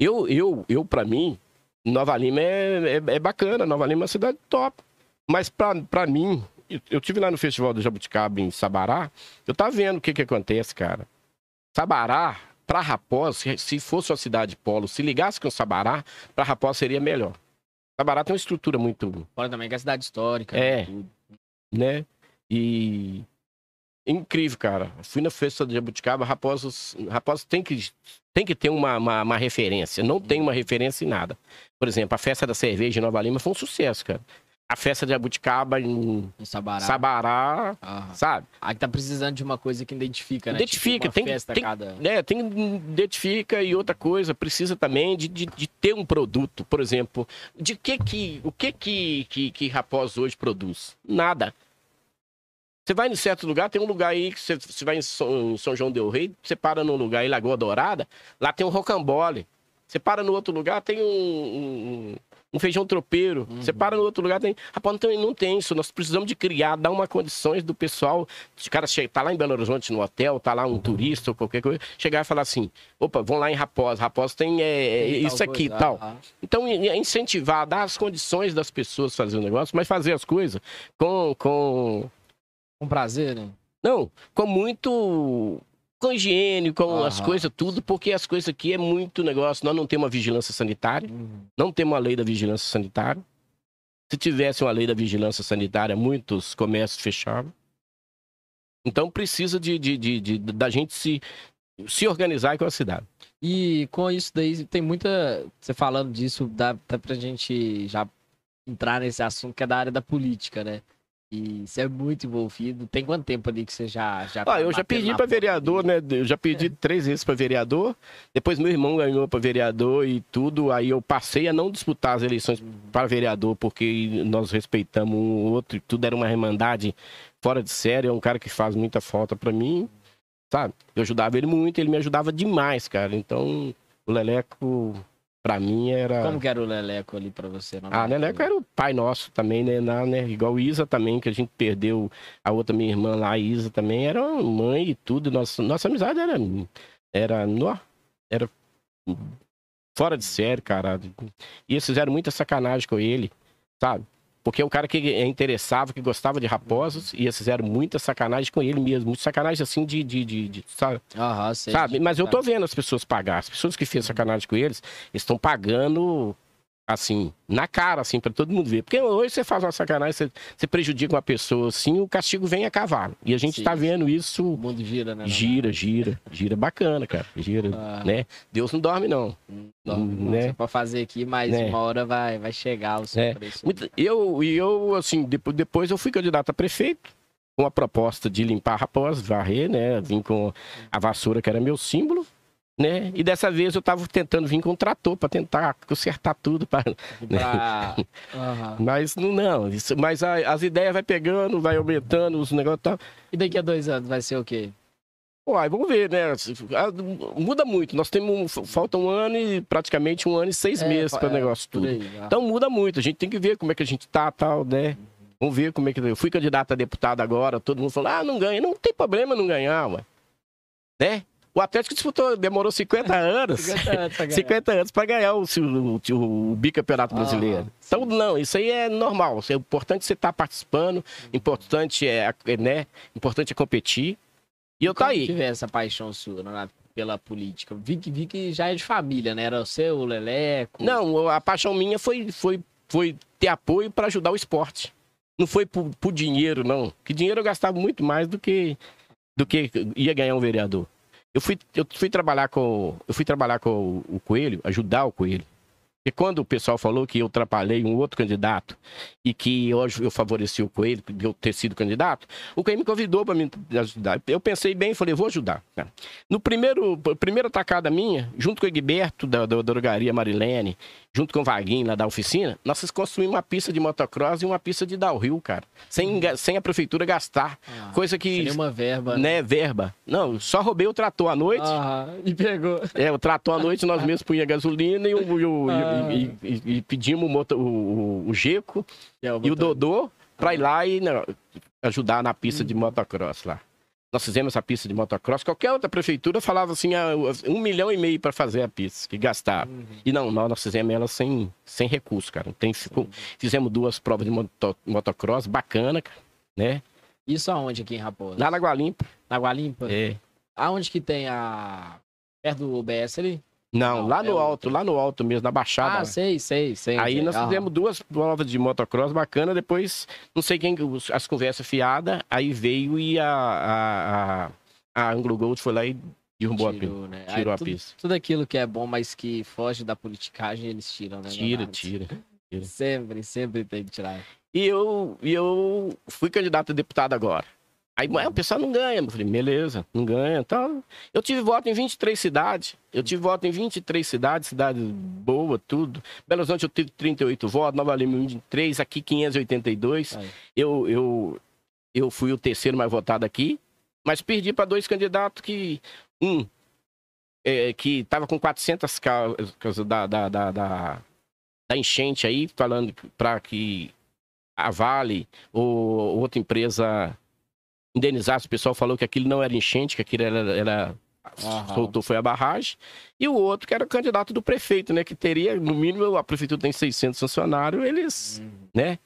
Eu, eu, eu, pra mim, Nova Lima é, é, é bacana. Nova Lima é uma cidade top. Mas pra, pra mim, eu, eu tive lá no Festival do Jabuticaba em Sabará, eu tava vendo o que que acontece, cara. Sabará, pra Raposa, se, se fosse uma cidade polo, se ligasse com Sabará, pra Raposa seria melhor. Sabará tem uma estrutura muito Fora também que é cidade histórica. É. né, tudo. né? E incrível, cara. Fui na festa de Jabuticaba, Raposos, Raposos tem que tem que ter uma, uma, uma referência. Não tem uma referência em nada. Por exemplo, a festa da cerveja em Nova Lima foi um sucesso, cara. A festa de Jabuticaba em Em Sabará. Sabará, sabe? Aí tá precisando de uma coisa que identifica, né? Identifica, tipo, tem- festa tem- cada... né, tem identifica e outra coisa precisa também de, de, de ter um produto, por exemplo, de que que o que que que, que Raposo hoje produz? Nada. Você vai em certo lugar, tem um lugar aí que você, você vai em São, em São João del Rei, você para num lugar aí, Lagoa Dourada, lá tem um rocambole. Você para no outro lugar, tem um, um, um feijão tropeiro. Uhum. Você para no outro lugar, tem. Rapaz, não tem, não tem isso. Nós precisamos de criar, dar uma condições do pessoal. O cara chega, tá lá em Belo Horizonte no hotel, tá lá um turista ou qualquer coisa, chegar e falar assim: opa, vão lá em Raposa. Raposa tem é, é, Tem isso tal aqui e coisa, tal. Então, in- in- incentivar, dar as condições das pessoas fazer o negócio, mas fazer as coisas com, com Com prazer, né? não, com muito. Com higiene, com as coisas, tudo, porque as coisas aqui é muito negócio. Nós não temos uma vigilância sanitária, não temos uma lei da vigilância sanitária. Se tivesse uma lei da vigilância sanitária, muitos comércios fechavam. Então precisa de, de, de- de- da gente se, se organizar com a cidade. E com isso daí, tem muita. Você falando disso, dá, dá pra gente já entrar nesse assunto que é da área da política, né? E você é muito envolvido. Tem quanto tempo ali que você já. já Ah, eu já pedi para vereador, né? Eu já pedi três vezes para vereador. Depois meu irmão ganhou para vereador e tudo. Aí eu passei a não disputar as eleições para vereador, porque nós respeitamos um ou outro e tudo era uma irmandade fora de série. É um cara que faz muita falta para mim, sabe? Eu ajudava ele muito, ele me ajudava demais, cara. Então, o Leleco, para mim, era. Como que era o Leleco ali pra você? Ah? Leleco era o pai nosso também, né? Na- né? Igual Isa também, que a gente perdeu a outra minha irmã lá, a Isa também, era mãe e tudo. Nossa, nossa amizade era. Era. nó, Era. Fora de série, cara. E eles fizeram muita sacanagem com ele, sabe? Porque é um cara que interessava, que gostava de raposos, e eles fizeram muita sacanagem com ele mesmo. Muita sacanagem assim de. de, de, de- sabe? Aham, sei. Sabe? Mas eu tô vendo as pessoas pagar. As pessoas que fez sacanagem com eles, eles estão pagando assim, na cara, assim, para todo mundo ver. Porque hoje você faz uma sacanagem, você, você prejudica uma pessoa assim, o castigo vem a cavalo. E a gente Sim. tá vendo isso. O mundo gira, né? Gira, gira, gira bacana, cara. Gira, Ah. né? Deus não dorme, não. Não, né? Você pode fazer aqui, mas Né? uma hora vai, vai chegar o seu É. preço. Eu, e eu, assim, depois, depois eu fui candidato a prefeito, com a proposta de limpar Raposa, varrer, né? Vim com a vassoura, que era meu símbolo. Né? E dessa vez eu tava tentando vir com um trator para tentar consertar tudo. Pra... Pra... Aham. Mas não, não. Isso, mas a- as ideias vai pegando, vai aumentando, os negócios e tal. E daqui a dois anos vai ser o quê? Aí vamos ver, né? Muda muito. Nós temos. Falta um ano e praticamente um ano e seis É, meses para o é, negócio tudo. aí, ah. Então muda muito. A gente tem que ver como é que a gente tá, tal, né? Vamos ver como é que. Eu fui candidato a deputado agora, todo mundo falou: ah, não ganha. Não tem problema não ganhar, ué. Né? O Atlético disputou, demorou 50 anos. 50 anos pra ganhar. 50 anos para ganhar o, o, o, bicampeonato Ah, brasileiro. Então, não, isso aí é normal. É importante você estar participando, importante é, é, né? Importante é competir. E eu tá Como aí. que vê essa paixão sua né, pela política? Vi que, vi que já é de família, né? Era o seu, o Leleco. Não, a paixão minha foi, foi, foi ter apoio para ajudar o esporte. Não foi por, por dinheiro, não. Que dinheiro eu gastava muito mais do que do que ia ganhar um vereador. Eu fui, eu fui trabalhar com eu fui trabalhar com o, o Coelho, ajudar o Coelho. E quando o pessoal falou que eu atrapalhei um outro candidato e que hoje eu favoreci o Coelho, de eu ter sido candidato, o Coelho me convidou para me ajudar. Eu pensei bem e falei, vou ajudar. cara. No primeiro, primeira tacada minha, junto com o Egberto da, da drogaria Marilene, junto com o Vaguinho lá da oficina, nós construímos uma pista de motocross e uma pista de downhill, cara. Sem, ga- sem a prefeitura gastar. Ah, Coisa que, Seria uma verba. né, verba. Não, só roubei o trator à noite. Aham, e pegou. É, o trator à noite nós mesmos punha gasolina e, o, e, o- Ah. e- e- e pedimos o, moto- o, o- Geco é e o Dodô pra ir lá e não, ajudar na pista de motocross lá. Nós fizemos essa pista de motocross. Qualquer outra prefeitura falava assim, ah, um milhão e meio para fazer a pista, que gastava. Uhum. E não, nós, nós fizemos ela sem, sem recurso, cara. Tem, ficou- fizemos duas provas de moto- motocross, bacana, né? Isso aonde aqui em Raposa? Lá na Gualimpa. Na Gualimpa? É. Aonde que tem a... Perto do UBS ali? Não, lá é no alto, lá no alto mesmo, na Baixada. Ah, sei, sei, sei. Aí sei. nós fizemos duas provas de motocross bacana, depois, não sei quem, as conversas fiadas, aí veio e a, a, a, a Anglo Gold foi lá e derrubou a pista. Tirou, né? tirou Aí a tudo, pista. Tudo aquilo que é bom, mas que foge da politicagem, eles tiram, né? Tira, tira. tira. Sempre, sempre tem que tirar. E eu, e eu fui candidato a deputado agora. Aí o pessoal não ganha. Eu falei, beleza, não ganha. Então, eu tive voto em 23 cidades. Eu tive voto em 23 cidades, cidades boa, tudo. Belo Horizonte eu tive 38 votos, Nova Lima 23, aqui 582. Aí. Eu, eu, eu fui o terceiro mais votado aqui, mas perdi para dois candidatos que. Um, é, que estava com 400 causas da, da, da, da, da enchente aí, falando para que a Vale ou outra empresa indenizasse. O pessoal falou que aquilo não era enchente, que aquilo era. era soltou foi a barragem. E o outro que era o candidato do prefeito, né? Que teria, no mínimo, a prefeitura tem 600 funcionários, eles Uhum. né?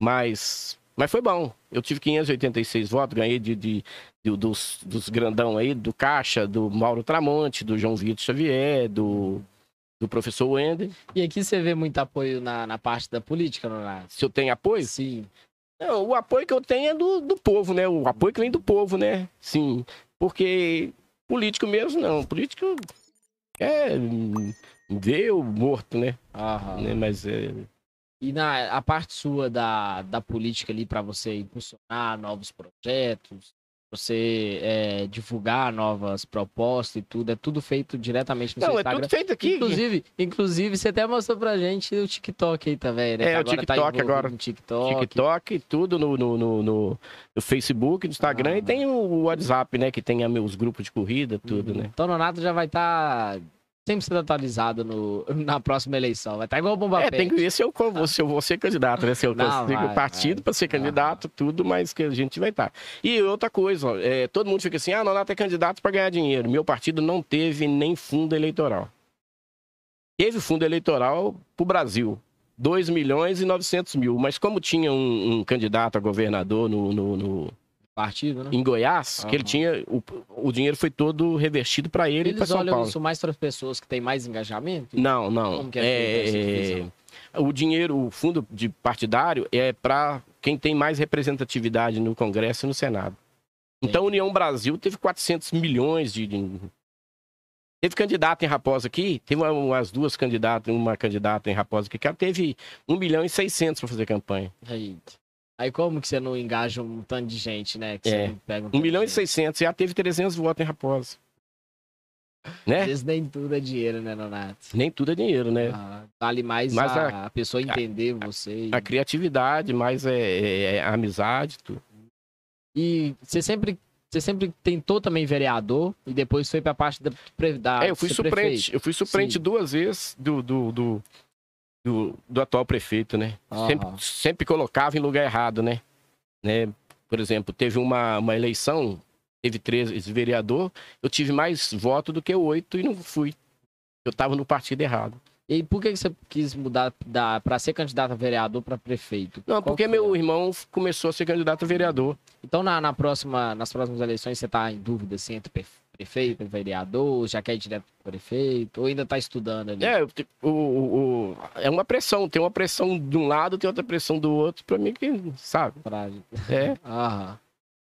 Mas, mas foi bom. Eu tive 586 votos, ganhei de, de- de- dos, dos grandão aí, do Caixa, do Mauro Tramonte, do João Vitor Xavier, do, do professor Wender. E aqui você vê muito apoio na, na parte da política, Leonardo? Se eu tenho apoio? Sim. Não, o apoio que eu tenho é do, do povo, né? O apoio que vem do povo, né? Sim. Porque político mesmo, não. Político é hum, ver o morto, né? Aham. Né? Mas é, E na a parte sua da, da política ali para você impulsionar novos projetos, você é, divulgar novas propostas e tudo, é tudo feito diretamente no Não, seu é Instagram. tudo feito aqui. Inclusive, inclusive, você até mostrou pra gente o TikTok aí também, né? É, Que o agora tá TikTok envolvido agora. TikTok. TikTok, tudo no, no, no, no- Facebook, no Instagram, Ah. e tem o WhatsApp, né? Que tem meus grupos de corrida, tudo, né? Então, Nonato já vai estar sempre sendo atualizado no, na próxima eleição. Vai estar igual o Bomba É, tem que ver se eu, se eu vou ser candidato, né? Se eu Não, consigo vai, partido para ser candidato, tudo, mas que a gente vai estar. E outra coisa, ó, é, todo mundo fica assim, ah, Nonato é candidato para ganhar dinheiro. Meu partido não teve nem fundo eleitoral. Teve fundo eleitoral para o Brasil. 2 milhões e 900 mil. Mas como tinha um, um candidato a governador no- no- no, partido, né? em Goiás, que ele tinha. O, o dinheiro foi todo revertido para ele e para Eles São olham Paulo. isso mais para as pessoas que têm mais engajamento? Não, não. Como que é É, o dinheiro, o fundo de partidário é para quem tem mais representatividade no Congresso e no Senado. Então, a União Brasil teve 400 milhões de. de... Teve candidato em Raposa aqui, teve umas duas candidatas, uma candidata em Raposa aqui, que ela teve 1 milhão e 600 para fazer campanha. Aí. Aí como que você não engaja um tanto de gente, né? Que É. pega um 1 tanto milhão e 600, já teve 300 votos em Raposa. Às Né? vezes nem tudo é dinheiro, né, Nonato? Nem tudo é dinheiro, né? Ah, vale mais a, a pessoa entender você. e- A criatividade, mais é, é- é a amizade, tudo. E você sempre, você sempre tentou também vereador e depois foi pra parte da, da É, eu fui suplente. Eu fui suplente duas vezes do, do, do, do, do atual prefeito, né? Sempre, sempre colocava em lugar errado, né? né? Por exemplo, teve uma, uma eleição, teve três vereador, eu tive mais voto do que oito e não fui. Eu tava no partido errado. E por que você quis mudar da, pra ser candidato a vereador pra prefeito? Não, Qual porque meu a- irmão começou a ser candidato a vereador. Então na, na próxima, nas próximas eleições você tá em dúvida assim, entre pre- prefeito vereador, já quer ir direto pro prefeito, ou ainda tá estudando ali? É, o, o- o- é uma pressão. Tem uma pressão de um lado, tem outra pressão do outro. Pra mim, que, sabe? Pra- É. Aham.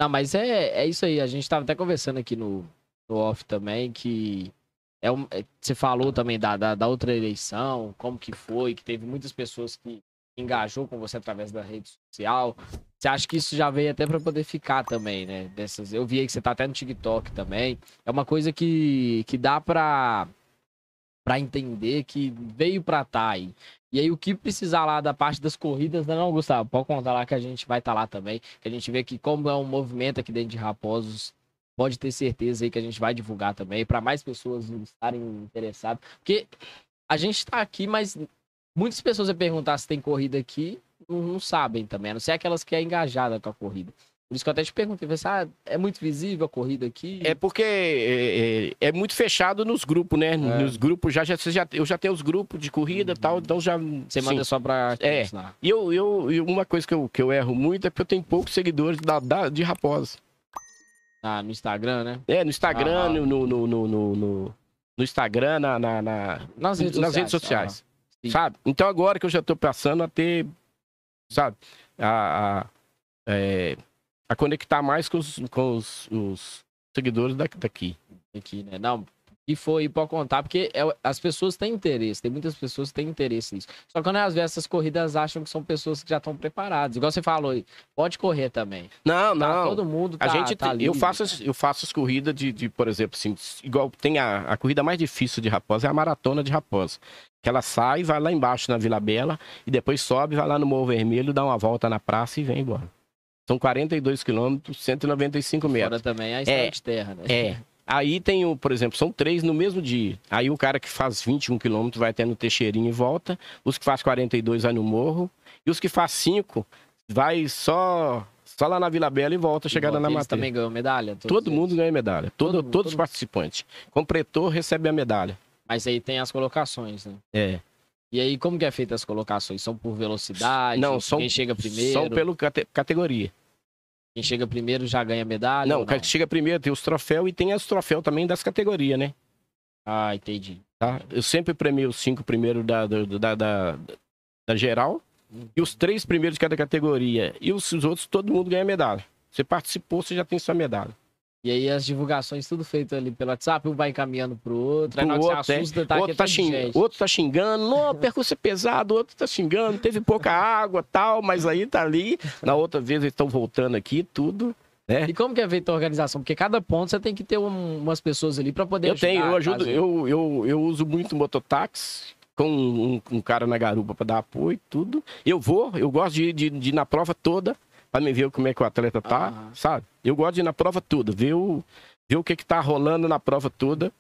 Não, mas é, é isso aí. A gente tava até conversando aqui no, no off também, que é um, é- você falou também da, da, da outra eleição, como que foi, que teve muitas pessoas que engajou com você através da rede social. Você acha que isso já veio até para poder ficar também, né? Dessas, eu vi aí que você tá até no TikTok também. É uma coisa que, que dá pra, pra entender que veio pra tá aí. E aí, o que precisar lá da parte das corridas, né, não, Gustavo? Pode contar lá que a gente vai estar lá também. Que a gente vê que, como é um movimento aqui dentro de Raposos, pode ter certeza aí que a gente vai divulgar também, para mais pessoas estarem interessadas. Porque a gente tá aqui, mas muitas pessoas vão perguntar se tem corrida aqui, não, não sabem também, a não ser aquelas que é engajada com a corrida. Por isso que eu até te perguntei, falei assim, ah, é muito visível a corrida aqui? É porque é, é- é muito fechado nos grupos, né? Nos grupos, já, já, você já, eu já tenho os grupos de corrida e tal, então já. Você sim. manda só pra É. E eu, eu, uma coisa que eu, que eu erro muito é porque eu tenho poucos seguidores da, da- de Raposa. Ah, no Instagram, né? É, no Instagram, Aham. no, no, no, no, no- no Instagram, na, na, na- Nas redes nas sociais. redes sociais. Sim. Sabe? Então agora que eu já tô passando a ter, sabe, a, a, é, a conectar mais com os, com os, os seguidores da- daqui. aqui, né? Não, e foi pode contar, porque é- as pessoas têm interesse, tem muitas pessoas que têm interesse nisso. Só que quando às vezes essas corridas acham que são pessoas que já estão preparadas. Igual você falou, aí, pode correr também. Não, Tá, não. todo mundo tá, A gente tá tem- eu faço eu faço as corridas de, de, por exemplo, assim, igual tem a, a corrida mais difícil de Raposa é a maratona de Raposa. Que ela sai, vai lá embaixo na Vila Bela e depois sobe, vai lá no Morro Vermelho, dá uma volta na praça e vem embora. São 42 quilômetros, 195 metros. Fora também a estrada É, de terra, né? É. Aí tem o, por exemplo, são três no mesmo dia. Aí o cara que faz 21 quilômetros vai até no Teixeirinho e volta. Os que faz 42 vai no morro. E os que faz 5 vai só, só lá na Vila Bela e volta, chegada na matéria. também ganham medalha? Todo eles? mundo ganha medalha. Todo, Todo todos os participantes. Completou, recebe a medalha. Mas aí tem as colocações, né? É. E aí, como que é feita as colocações? São por velocidade? Não, são- Quem chega primeiro? São pelo cate- categoria. Quem chega primeiro já ganha medalha? não, o cara que chega primeiro tem os troféus e tem os troféus também das categorias, né? Ah, entendi. Tá? Eu sempre premio os cinco primeiros da, da, da, da- geral e os três primeiros de cada categoria. E os, os outros, todo mundo ganha medalha. Você participou, você já tem sua medalha. E aí as divulgações tudo feito ali pelo WhatsApp, um vai encaminhando pro outro, aí Pro outro, você é. assusta, tá outro, aquele tá tanto de xing... outro tá xingando, não, o percurso é pesado, outro tá xingando, teve pouca água tal, mas aí tá ali. Na outra vez eles estão voltando aqui, tudo. Né? E como que é feita a organização? Porque cada ponto você tem que ter um- umas pessoas ali pra poder Eu tenho, eu ajudar, ajudo, caso- eu, eu, eu uso muito mototáxi com um, um cara na garupa para dar apoio, tudo. Eu vou, eu gosto de, de, de ir na prova toda para me ver como é que o atleta tá, Aham. sabe? Eu gosto de ir na prova toda, ver o, ver o que que tá rolando na prova toda.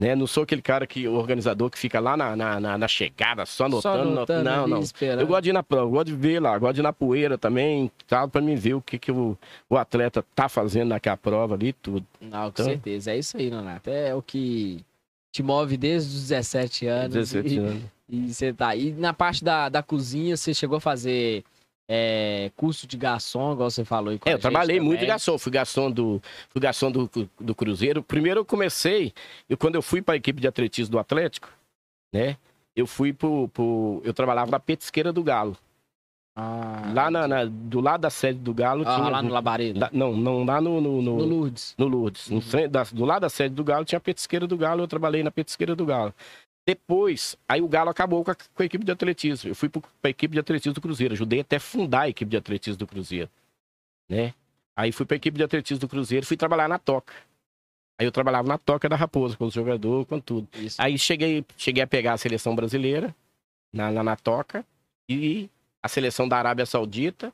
Né? Não sou aquele cara que, o organizador que fica lá na, na, na- na chegada, só Só anotando. anotando não, ali, não. esperando. Eu gosto de ir na prova, gosto de ver lá, gosto de ir na poeira também, tá? Para me ver o que, que o, o atleta tá fazendo naquela prova ali, tudo. Não, com Então- certeza. É isso aí, Nonato. É o que te move desde os 17 anos. 17 e, anos. E você tá. E na parte da, da cozinha, você chegou a fazer é, curso de garçom, igual você falou É, eu trabalhei muito de também. garçom, fui garçom do, fui garçom do, do Cruzeiro. Primeiro eu comecei, eu, quando eu fui para a equipe de atletismo do Atlético, né? eu fui pro, pro. Eu trabalhava na petisqueira do Galo. Ah, Lá na, na- do lado da sede do Galo ah, tinha. lá no Labareda. da- não, não, lá no. No, no, No Lourdes. no Lourdes. No frente da- do lado da sede do Galo tinha a petisqueira do Galo, eu trabalhei na petisqueira do Galo. Depois, aí o Galo acabou com a, com a equipe de atletismo. Eu fui para a equipe de atletismo do Cruzeiro. Ajudei até a fundar a equipe de atletismo do Cruzeiro. Né? Aí fui para a equipe de atletismo do Cruzeiro e fui trabalhar na Toca. Aí eu trabalhava na Toca da Raposa, com os jogadores, com tudo. Isso. Aí cheguei, cheguei a pegar a seleção brasileira na, na, na Toca e a seleção da Arábia Saudita.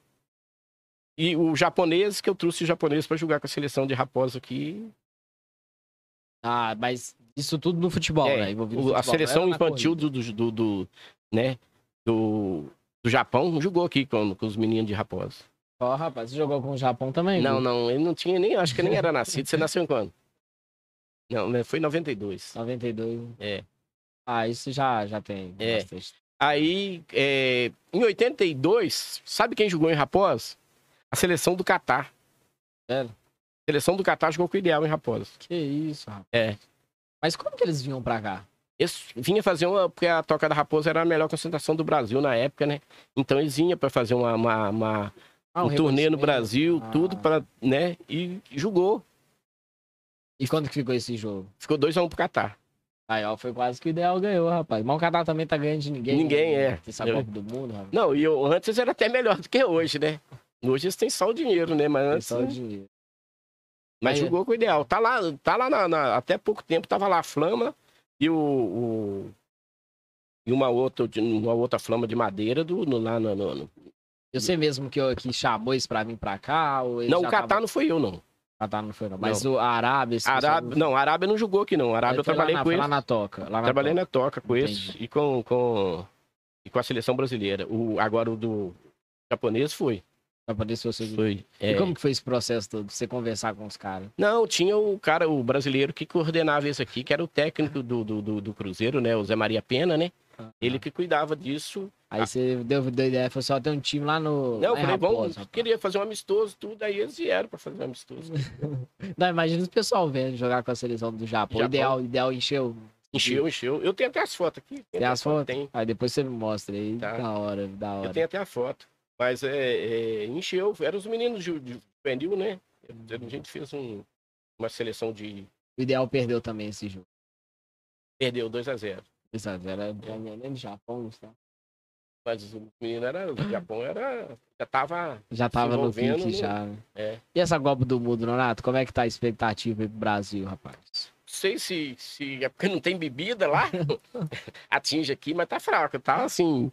E o japonês, que eu trouxe o japonês para jogar com a seleção de Raposa aqui. Ah, mas isso tudo no futebol, É, né? No a futebol, seleção infantil do, do, do, né, do, do Japão jogou aqui com, com os meninos de Raposa. Ó, rapaz, você jogou com o Japão também? Não, Gu? não, ele não tinha nem, acho que nem era nascido. Você nasceu em quando? Não, né, foi em 92. 92. É. Ah, isso já, já tem É. bastante. Aí, é, em 82, sabe quem jogou em Raposa? A seleção do Catar. A seleção do Catar jogou com o Ideal em Raposa. Que isso, rapaz. É. Mas como que eles vinham pra cá? Eles vinha fazer uma. Porque a Toca da Raposa era a melhor concentração do Brasil na época, né? Então eles vinham para fazer uma, uma, uma- Ah, um, turnê no. Brasil, Ah. tudo para, né? E jogou. E quando que ficou esse jogo? Ficou 2x1 pro Catar. Aí, ó, foi quase que o ideal ganhou, rapaz. Mas o Catar também tá ganhando de ninguém. Ninguém, né? é. Essa Eu- Copa do Mundo, rapaz. Não, e eu, antes era até melhor do que hoje, né? Hoje eles têm só o dinheiro, né? Mas antes. só o dinheiro. Mas Aí- jogou com o ideal. Tá lá, tá lá na, na- até pouco tempo, tava lá a Flama e o. o- e uma outra, uma outra flama de madeira do, no, lá no, no- no- Você mesmo que, que chamou isso pra vir pra cá? Ele Não, o Catar tava- não foi eu, não. Catar não foi, não. Mas o a Arábia... Arábia, pessoal- não, Arábia não jogou aqui, não. Arábia Ele eu trabalhei na- com eles. Lá na toca. Lá na Trabalhei toca. na toca com esse e com, com, e com a seleção brasileira. O, agora o do japonês foi. Seu... foi E é. como que foi esse processo todo? Você conversar com os caras? Não, tinha o cara, o brasileiro que coordenava isso aqui, que era o técnico do, do, do, do Cruzeiro, né? O Zé Maria Pena, né? Ele que cuidava disso. Aí você deu, deu ideia, falou assim, ó, tem um time lá no... Não, lá falei, Raposa, rapaz. queria fazer um amistoso, tudo, aí eles vieram pra fazer um amistoso. Não, imagina o pessoal vendo jogar com a seleção do Japão. Japão. Ideal, ideal encheu. Encheu, encheu. Eu tenho até as fotos aqui. Tem as fotos? Tem. Aí depois você me mostra aí. Tá. Da hora, da hora. Eu tenho até a foto. Mas é, é, encheu. Eram os meninos de, de juvenil, né? A gente fez um- uma seleção de. O ideal perdeu também esse jogo. Perdeu 2 a 0 Exato, era nem do Japão, tá? Mas os meninos era. O Japão era. Já tava. Já tava no pique no- já. né? É. E essa Copa do Mundo, Nonato? Como é que tá a expectativa aí pro Brasil, rapaz? Sei se, se é porque não tem bebida lá. atinge aqui, mas tá fraco. Tá assim.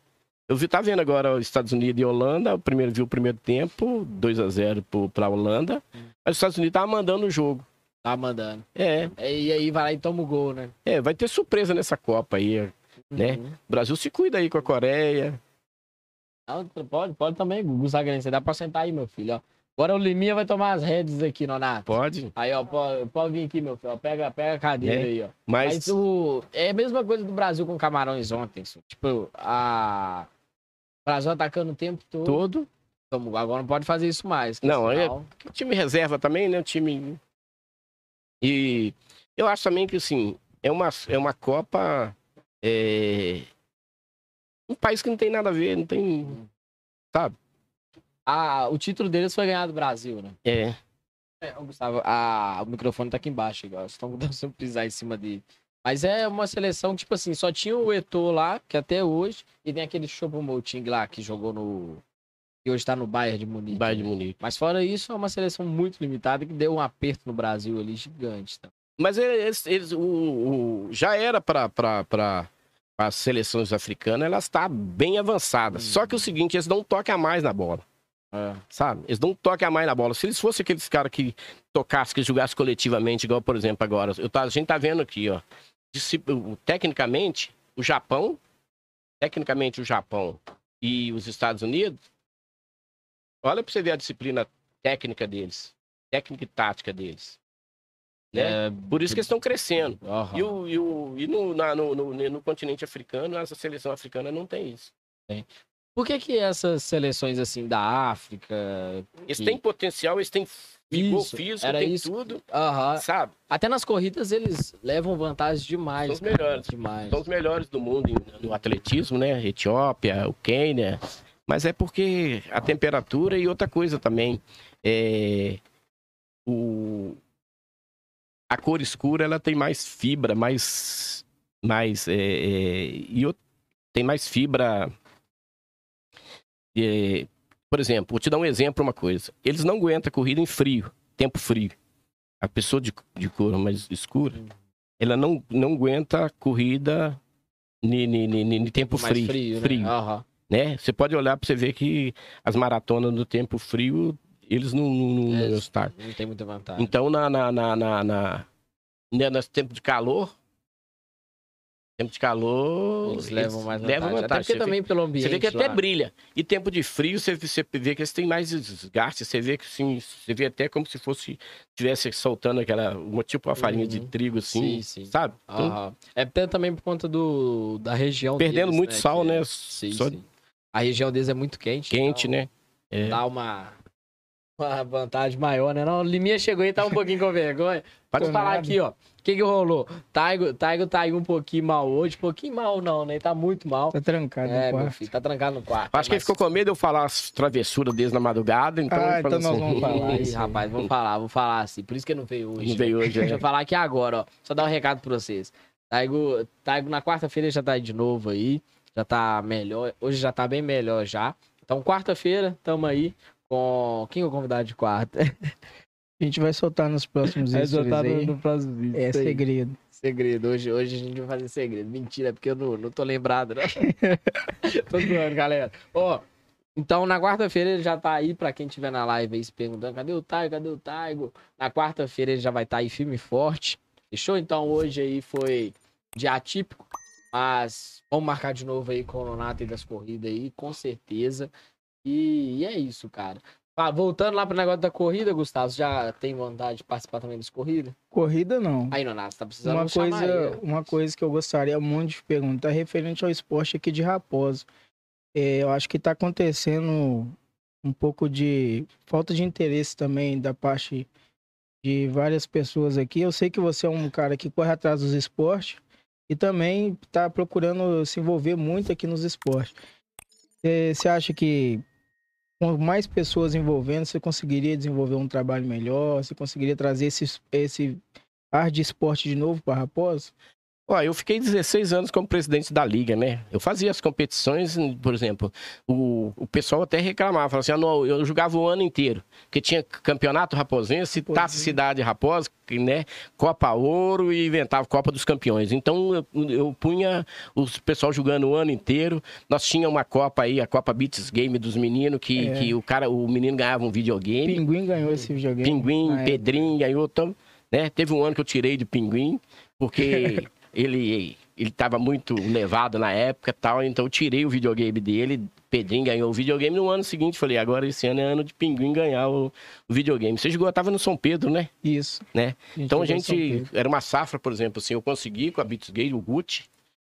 Eu vi, tá vendo agora os Estados Unidos e Holanda. O primeiro viu o primeiro tempo, 2 a 0 pro, pra Holanda. Mas os Estados Unidos tava mandando o jogo. Tá mandando. É, E aí vai lá e toma o gol, né? é, vai ter surpresa nessa Copa aí. Né? Uhum. O Brasil se cuida aí com a Coreia. Não, pode, pode também, Gugu Sagrense. Você dá pra sentar aí, meu filho, ó. Agora o Liminha vai tomar as redes aqui, Nonato. Pode. Aí, ó, pode, pode vir aqui, meu filho. ó. Pega, pega a cadeira É. aí, ó. Mas, Mas, o... é a mesma coisa do Brasil com Camarões ontem. assim. Tipo, a... o Brasil atacando o tempo todo. todo. Toma o gol. Agora não pode fazer isso mais. que Não, é- O time reserva também, né? O time. E eu acho também que, assim, é uma, é uma Copa. É... Um país que não tem nada a ver, não tem. Sabe? Ah, o título deles foi ganhar do Brasil, né? É. É, Gustavo, a... o microfone tá aqui embaixo, igual. Vocês estão pisar em cima dele. Mas é uma seleção, tipo assim, só tinha o Eto'o lá, que até hoje, e tem aquele Choupo-Moting lá, que jogou no... que hoje tá no Bayern de Munique. Bayern de? Munique. Mas fora isso, é uma seleção muito limitada, que deu um aperto no Brasil ali gigante. Tá? Mas eles, eles- o, o- já era para as seleções africanas, elas estão bem avançadas. Hum. Só que o seguinte, eles não tocam a mais na bola. Sabe? Eles não tocam a mais na bola. Se eles fossem aqueles caras que tocassem, que jogassem coletivamente, igual, por exemplo, agora. Eu tá, a gente tá vendo aqui, ó. Tecnicamente, o Japão, tecnicamente o Japão e os Estados Unidos, olha pra você ver a disciplina técnica deles. Técnica e tática deles. Né? É, Por isso que eles estão crescendo. Aham. E, o, e, o, e no, na- no, no, no continente africano, essa seleção africana não tem isso. Por que que essas seleções, assim, da África... Eles Que- têm potencial, eles têm Vigor Isso, físico, era tem isso. tudo, Aham. sabe? Até nas corridas eles levam vantagem demais. São os cara, melhores. Demais. São os melhores do mundo no atletismo, né? Etiópia, o Quênia. Mas é porque a temperatura e outra coisa também. É... O... A cor escura ela tem mais fibra, mais. mais é, é, E tem mais fibra. É, Por exemplo, vou te dar um exemplo, uma coisa. Eles não aguentam corrida em frio, tempo frio. A pessoa de, de cor mais escura, ela não, não aguenta corrida em tempo mais frio. frio, frio, né? Aham. né? Você pode olhar para você ver que as maratonas no tempo frio, eles não, não, não, É. Não tem muita vantagem. Então, na, na, na, na, na, né, nesse tempo de calor, tempo de calor, eles levam mais vantagem. levam Até vantagem. porque Você vê- também pelo ambiente. você vê que até lá. brilha. E tempo de frio, você, você vê que eles têm mais desgaste. Você vê que assim, você vê até como se fosse tivesse soltando aquela, tipo uma farinha de Uhum. trigo, assim, Sim, sim. sabe? Então. É até também por conta do, da região perdendo deles, muito né, sal, né? Sim, Só sim. A região deles é muito quente. quente, então né? É. Dá uma, uma vantagem maior, né? Não, o Liminha chegou e tá um pouquinho com vergonha. Pode Tô falar nada. aqui, ó. O que que rolou? Taigo, Taigo tá aí um pouquinho mal hoje. Pouquinho mal não, né? Ele tá muito mal. Tá trancado É, no meu quarto. filho, tá trancado no quarto. Acho que ele ficou com medo de eu falar as travessuras deles na madrugada, então Ah, então nós assim, vamos falar isso rapaz, vamos falar, vamos falar assim. Por isso que ele não veio hoje. Não veio hoje, Deixa é. eu falar aqui agora, ó. Só dar um recado pra vocês. Taigo, Taigo na quarta-feira ele já tá aí de novo aí. Já tá melhor. Hoje já tá bem melhor já. Então, quarta-feira, tamo aí com. Quem é o convidado de quarta? A gente vai soltar nos próximos vídeos já tá no, no próximo vídeo. É segredo. Segredo. Hoje, hoje a gente vai fazer segredo. Mentira, porque eu não, não tô lembrado, não. tô zoando, galera. Ó, então na quarta-feira ele já tá aí, pra quem tiver na live aí se perguntando, cadê o Taigo, cadê o Taigo? Na quarta-feira ele já vai estar aí firme e forte. Fechou? Então hoje aí foi dia atípico, mas vamos marcar de novo aí com o Nonato aí das corridas aí, com certeza. E, e é isso, cara. Ah, voltando lá pro negócio da corrida, Gustavo, você já tem vontade de participar também das corridas? Corrida não. Aí, Nonato, tá precisando Uma aí, coisa, ó. uma coisa que eu gostaria muito de perguntar referente ao esporte aqui de Raposo. É, eu acho que está acontecendo um pouco de falta de interesse também da parte de várias pessoas aqui. Eu sei que você é um cara que corre atrás dos esportes e também está procurando se envolver muito aqui nos esportes. É, Você acha que com mais pessoas envolvendo, você conseguiria desenvolver um trabalho melhor? Você conseguiria trazer esse, esse ar de esporte de novo para Raposo? Ó, eu fiquei 16 anos como presidente da liga, né? Eu fazia as competições, por exemplo, o, o pessoal até reclamava, falava assim, ah, não, eu jogava o ano inteiro, porque tinha campeonato raposense, Pois Taça é. Cidade Raposa, né? Copa Ouro e inventava Copa dos Campeões. Então eu, eu punha os pessoal jogando o ano inteiro. Nós tínhamos uma Copa aí, a Copa Beats Game dos meninos, que, É. que o cara, o menino ganhava um videogame. Pinguim ganhou esse videogame. Pinguim, na época. Pedrinho, ganhou. Então, né? Teve um ano que eu tirei de Pinguim, porque ele ele estava muito levado na época tal, então eu tirei o videogame dele. Pedrinho ganhou o videogame no ano seguinte. Falei, agora esse ano é ano de Pinguim ganhar o, o videogame. Você jogou, tava no São Pedro, né? Isso. Né? Então a em São gente. Era uma safra, por exemplo, assim, eu consegui com a Beats Game, o Gucci.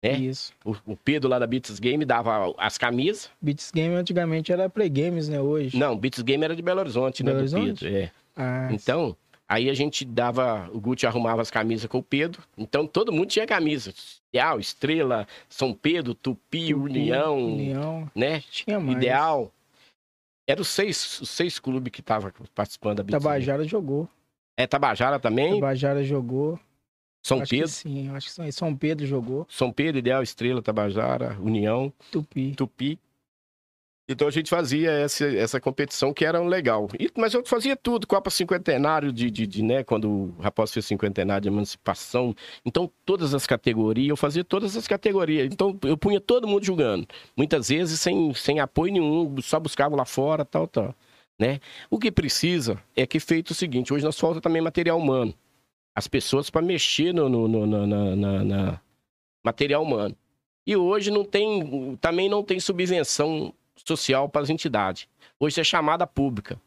né? Isso. O, o Pedro lá da Beats Game dava as camisas. Beats Game antigamente era Play Games, né? Hoje. Não, Beats Game era de Belo Horizonte, né? Belo do Horizonte? Pedro. É. Ah, Então, aí a gente dava, o Gucci arrumava as camisas com o Pedro. Então todo mundo tinha camisa. Ideal, Estrela, São Pedro, Tupi, Tupi, União, União. né? Tinha mais. Ideal. Eram os seis, os seis clubes que estavam participando da Beats. Tabajara jogou. É Tabajara também, Tabajara jogou. São acho Pedro. Que sim, acho que São, São Pedro jogou. São Pedro, Ideal, Estrela, Tabajara, União, Tupi. Tupi. Então a gente fazia essa, essa competição que era legal. E- mas eu fazia tudo, Copa Cinquentenário de, de, de, né, quando o Raposo fez cinquentenário de emancipação. Então, todas as categorias, eu fazia todas as categorias. Então, eu punha todo mundo jogando. Muitas vezes sem, sem apoio nenhum, só buscava lá fora, tal, tal. Né? O que precisa é que feito o seguinte, hoje nós falta também material humano. As pessoas para mexer no, no, no- na- na material humano. E hoje não tem, também não tem subvenção social para as entidades. Hoje é chamada pública,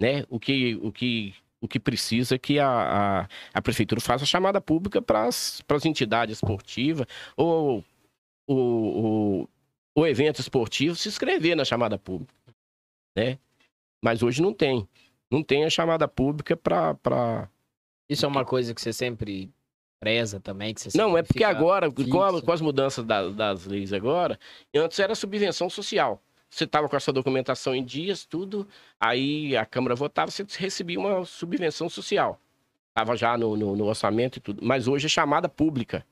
né? O que, o que, o que precisa é que a, a, a prefeitura faça a chamada pública para as entidades esportivas ou o, o, o evento esportivo se inscrever na chamada pública, né? Mas hoje não tem. não tem a chamada pública pra. pra... Isso é uma coisa que você sempre preza também, que você Não, é porque agora, com, a- com as mudanças da- das leis agora, antes era subvenção social. Você estava com a sua documentação em dias, tudo, aí a Câmara votava, você recebia uma subvenção social. Estava já no, no- no orçamento e tudo. Mas hoje é chamada pública,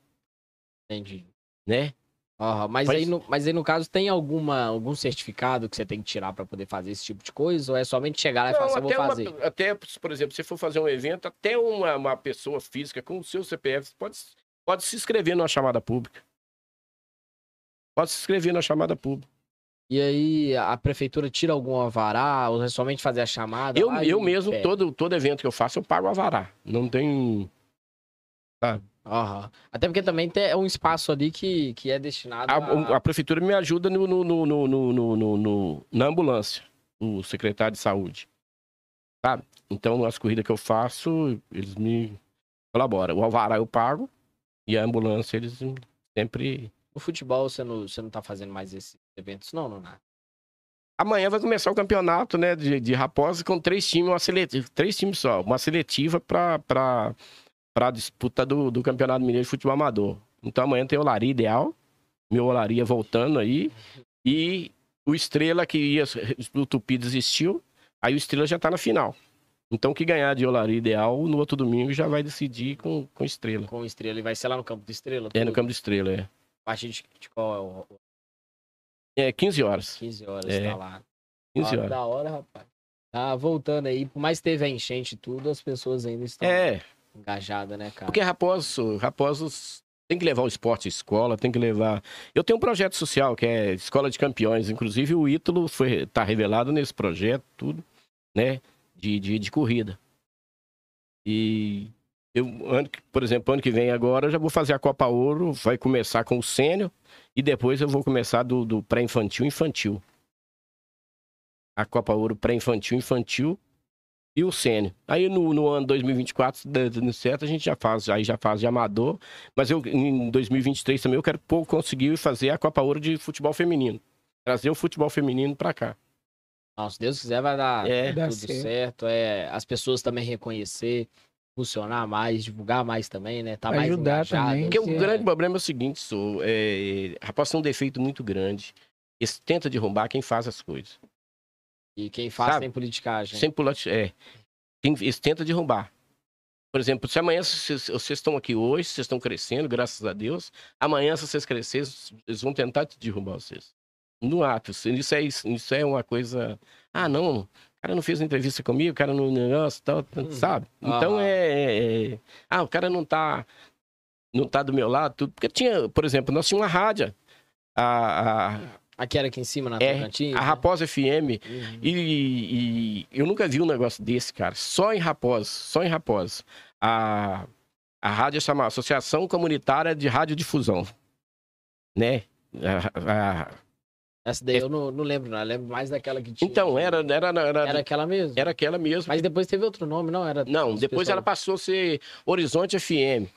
Entendi. né? Aham, mas, aí no, mas aí, no caso, tem alguma, algum certificado que você tem que tirar pra poder fazer esse tipo de coisa? Ou é somente chegar lá e falar assim, eu vou até, uma- fazer? até, por exemplo, se for fazer um evento, até uma, uma pessoa física com o seu CPF pode, pode se inscrever numa chamada pública. Pode se inscrever na chamada pública. E aí a prefeitura tira algum alvará, ou é somente fazer a chamada? Eu, eu mesmo, todo, todo evento que eu faço, eu pago avará. Não tem. Aham. Até porque também tem é um espaço ali que, que é destinado A, a... a prefeitura me ajuda no, no, no, no, no, no- no- no- na ambulância, o secretário de saúde. Sabe? Então, nas corridas que eu faço, eles me colaboram. O alvará eu pago e a ambulância eles sempre. No futebol você não, você não tá fazendo mais esses eventos, não, não? Amanhã vai começar o campeonato né, de, de Raposa com três times, uma seletiva, três times só, uma seletiva para a disputa do, do Campeonato Mineiro de Futebol Amador. Então amanhã tem o Olaria Ideal, meu Olaria voltando aí, e o Estrela que ia, o Tupi desistiu, aí o Estrela já tá na final. Então o que ganhar de Olaria Ideal, no outro domingo já vai decidir com, com Estrela. Com Estrela, ele vai ser lá no campo do Estrela? É no tudo? campo do Estrela, é. A partir de, de qual é o... É 15 horas. 15 horas É, tá lá. 15 Ah, horas. Da hora, rapaz. Tá voltando aí, por mais que teve a enchente e tudo, as pessoas ainda estão É, engajadas, né, cara? Porque Raposo, Raposos tem que levar o esporte à escola, tem que levar. Eu tenho um projeto social que é Escola de Campeões, inclusive o Ítalo foi tá revelado nesse projeto, tudo, né, de, de, de corrida. E eu, ano, por exemplo, ano que vem agora eu já vou fazer a Copa Ouro, vai começar com o sênior e depois eu vou começar do, do pré-infantil infantil. A Copa Ouro pré-infantil infantil e o sênior. Aí no, no ano 2024, dando certo, a gente já faz, aí já faz de amador, mas eu em 2023 também eu quero conseguir fazer a Copa Ouro de futebol feminino. Trazer o futebol feminino pra cá. Não, se Deus quiser, vai dar É. Tudo certo. certo. É, as pessoas também reconhecer, funcionar mais, divulgar mais também, né? Tá mais Ajudar engajado. também, Porque o Sim. grande problema é o seguinte, sou, é, Raposa tem um defeito muito grande. Eles tenta derrubar quem faz as coisas. E quem faz Sabe? tem politicagem. Sem pular, é. Quem- Eles tentam derrubar. Por exemplo, se amanhã vocês, vocês estão aqui hoje, vocês estão crescendo, graças a Deus. Amanhã, se vocês crescerem, eles vão tentar te derrubar vocês. No ato. Isso é, isso é uma coisa. Ah, não. O cara não fez entrevista comigo, o cara não. Negócio, tal, Uhum. sabe? Então Aham. é, é- Ah, o cara não tá. Não tá do meu lado, tudo. Porque tinha, por exemplo, nós tínhamos uma rádio. A, a, Aqui era aqui em cima, na É, Tocantins? a né? Raposa FM. Uhum. E, e eu nunca vi um negócio desse, cara. Só em Raposa, só em Raposa. A, a rádio chama Associação Comunitária de Radiodifusão. Né? A- a- Essa daí eu não, não lembro, não. Eu lembro mais daquela que tinha. então, era, era, era, Era era, aquela mesmo. aquela mesmo. Mas depois teve outro nome, não? Era Não, depois pessoal- ela passou a ser Horizonte FM.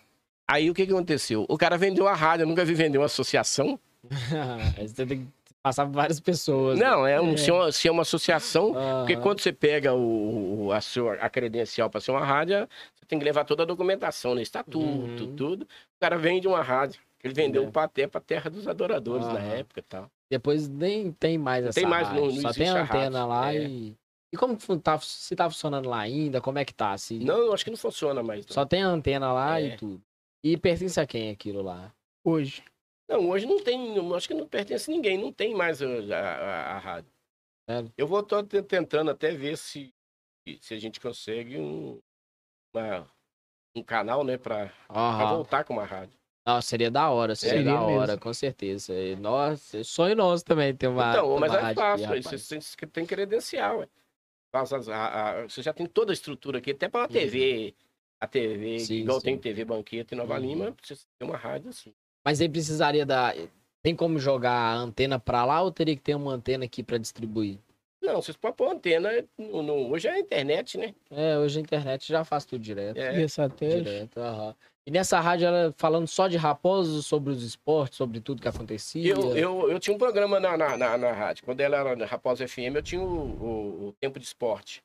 Aí o que, que aconteceu? O cara vendeu a rádio, eu nunca vi vender uma associação. Você tem que passar por várias pessoas. né? Não, é, um, se, é uma, se é uma associação, Porque quando você pega o, o- a, sua, a credencial para ser uma rádio, você tem que levar toda a documentação, né? Estatuto, Uhum. tudo. O cara vende uma rádio. Ele vendeu É. pra até pra terra dos adoradores na época e tal. Depois nem tem mais essa tem mais, não- rádio, não Só existe tem a antena rádio, lá é. e... E como que tá, se tá funcionando lá ainda? Como é que tá? Se... Não, eu acho que não funciona mais. Não, Só tem a antena lá É. e tudo. E pertence a quem aquilo lá? Hoje. não hoje não tem, eu acho que não pertence a ninguém, não tem mais a, a- a rádio. Sério? Eu vou tô te- tentando até ver se, se a gente consegue um, uma- um canal, né, pra, pra voltar com uma rádio. Nossa, seria da hora, seria, Seria da hora, mesmo. com certeza. E Nossa, sonho nosso também ter uma. Então, uma mas é fácil, aqui, você, você tem credencial, ué. Faz as- a- a- você já tem toda a estrutura aqui, até para uma TV, a TV, Uhum. Sim, igual sim. tem TV Banqueta em Nova Uhum. Lima, você tem uma rádio assim. Mas aí precisaria da. Tem como jogar a antena pra lá ou teria que ter uma antena aqui pra distribuir? Não, vocês podem pôr antena, no, no- hoje é a internet, né? É, hoje a internet já faz tudo direto. É, Via satélite. Direto, aham. E nessa rádio ela falando só de Raposo, sobre os esportes, sobre tudo que acontecia. eu, eu, eu tinha um programa na, na, na, na rádio, quando ela era na Raposa FM, eu tinha o, o- o Tempo de Esporte.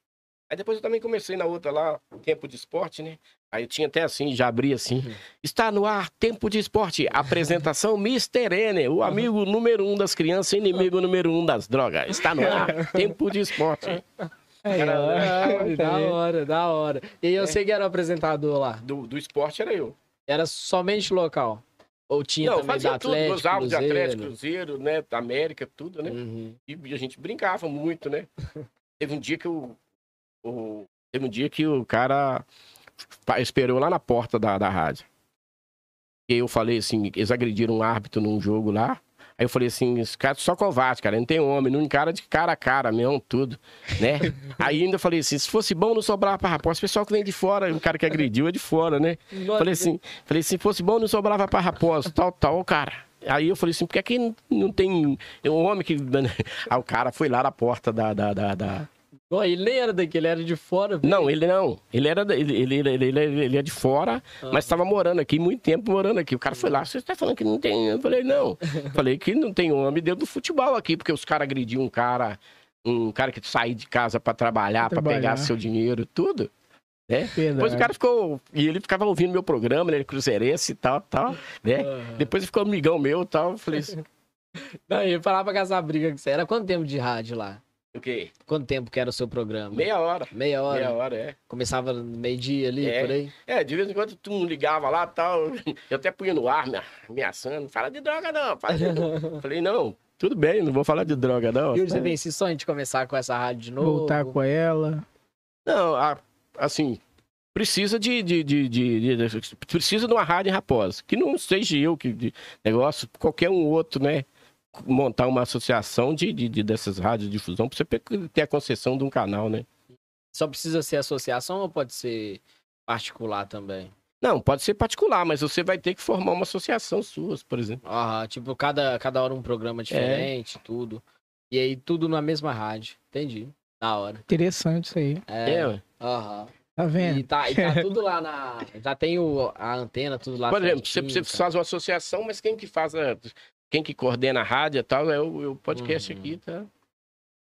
Aí depois eu também comecei na outra lá, Tempo de Esporte, né? Aí eu tinha até assim, já abri assim. Uhum. Está no ar, Tempo de Esporte. Apresentação Mr. N, o amigo número um das crianças, inimigo número um das drogas. Está no ar, Tempo de Esporte. Ah, da hora, da hora. E É. eu sei que era o apresentador lá. Do, do esporte era eu. Era somente local. Ou tinha Não, também da tudo, Atlético, álbuns de Cruzeiro? Atlético, Cruzeiro, né? Da América, tudo, né? Uhum. E a gente brincava muito, né? Teve um dia que o. o- teve um dia que o cara esperou lá na porta da, da rádio. E eu falei assim, eles agrediram um árbitro num jogo lá. Aí eu falei assim, esse cara é só covarde, cara, não tem homem, não encara de cara a cara mesmo, tudo, né? Aí ainda falei assim, se fosse bom não sobrava pra Raposa, o pessoal que vem de fora, o cara que agrediu é de fora, né? Falei assim, falei, se fosse bom, não sobrava pra Raposa, tal, tal, cara. Aí eu falei assim, por que aqui não, não tem um homem que. Aí o cara foi lá na porta da. da, da, da- Ó, ele nem era daqui, ele era de fora. velho. Não, ele não. Ele era ele, ele, ele, ele, ele é de fora, Ah. mas estava morando aqui, muito tempo morando aqui. O cara foi lá, você está falando que não tem. Eu falei, não. falei que não tem homem dentro do futebol aqui, porque os caras agrediam um cara, um cara que saía de casa para trabalhar, para pegar seu dinheiro, tudo. Depois Verdade. o cara ficou. E ele ficava ouvindo meu programa, ele é cruzeirense e tal, tal, né? Aham. Depois ele ficou amigão meu e tal. Eu falei assim, Não, eu falava com essa briga que você era. Quanto tempo de rádio lá? O quê? Quanto tempo que era o seu programa? Meia hora. Meia hora? Meia hora, é. Começava no meio-dia ali, É. por aí? É, de vez em quando tu ligava lá e tal. Eu até punha no ar, me ameaçando. Fala de droga, não. Fala de. Falei, não, tudo bem, não vou falar de droga, não. E você tem esse sonho de começar com essa rádio de novo? Voltar com ela. Não, a- assim, precisa de, de, de, de- de- Precisa de uma rádio em Raposa. Que não seja eu que de negócio, qualquer um outro, né? Montar uma associação de, de, de- dessas rádios de difusão pra você ter a concessão de um canal, né? Só precisa ser associação ou pode ser particular também? Não, pode ser particular, mas você vai ter que formar uma associação suas, por exemplo. Ah, tipo, cada, cada hora um É. programa diferente, tudo. E aí tudo na mesma rádio. Entendi. Na hora. Interessante isso aí. É. É, ué. Aham. Tá vendo? E tá, e tá tudo lá na. Já tem o, a antena, tudo lá. Por exemplo, você, você faz uma associação, mas quem que faz a, quem que coordena a rádio e tal é o, é o podcast Uhum. aqui, tá?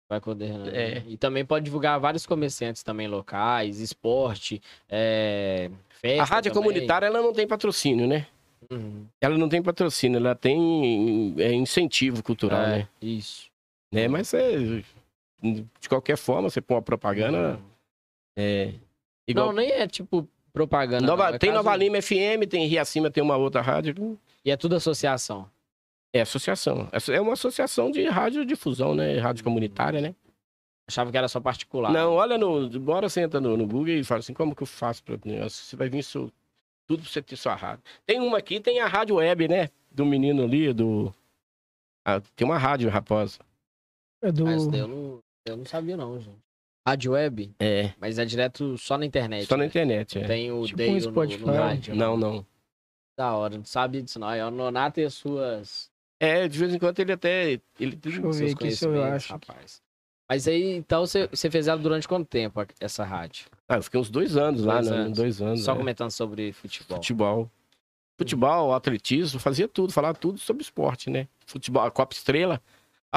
Vai coordenando. É. E também pode divulgar vários comerciantes também locais, esporte, é, festa. a rádio também. comunitária ela não tem patrocínio, né? Uhum. Ela não tem patrocínio, ela tem é, incentivo cultural, É, né? Isso. né? Mas é, de qualquer forma, você põe uma propaganda, é igual Não, nem é tipo propaganda. Nova- é tem caso- Nova Lima FM, tem Rio Acima, tem uma outra rádio. E é tudo associação. É associação. É uma associação de radiodifusão, né? Rádio comunitária, né? Achava que era só particular. Não, olha no. Bora você entra no, no Google e fala assim, como que eu faço pra. Você vai vir seu, tudo pra você ter sua rádio. Tem uma aqui, tem a rádio web, né? Do menino ali, do. Ah, tem uma rádio, rapaz. É do... Mas eu não, eu não sabia, não, gente. Rádio web, É. mas é direto só na internet. Só na né? internet, é. Tem o Tipo Dale um no- Spotify. no, rádio. Não, não. Da hora, não sabia disso, não. É o Nonato e as suas. É, de vez em quando ele até. Ele tem Deixa eu ver seus aqui se eu conhecimentos, acho. rapaz. Mas aí, então, você, você fez ela durante quanto tempo, essa rádio? Ah, eu fiquei uns dois anos lá, Dois né? anos. Dois anos. Só é. comentando sobre futebol. Futebol. Futebol, atletismo, fazia tudo, falava tudo sobre esporte, né? Futebol, a Copa Estrela.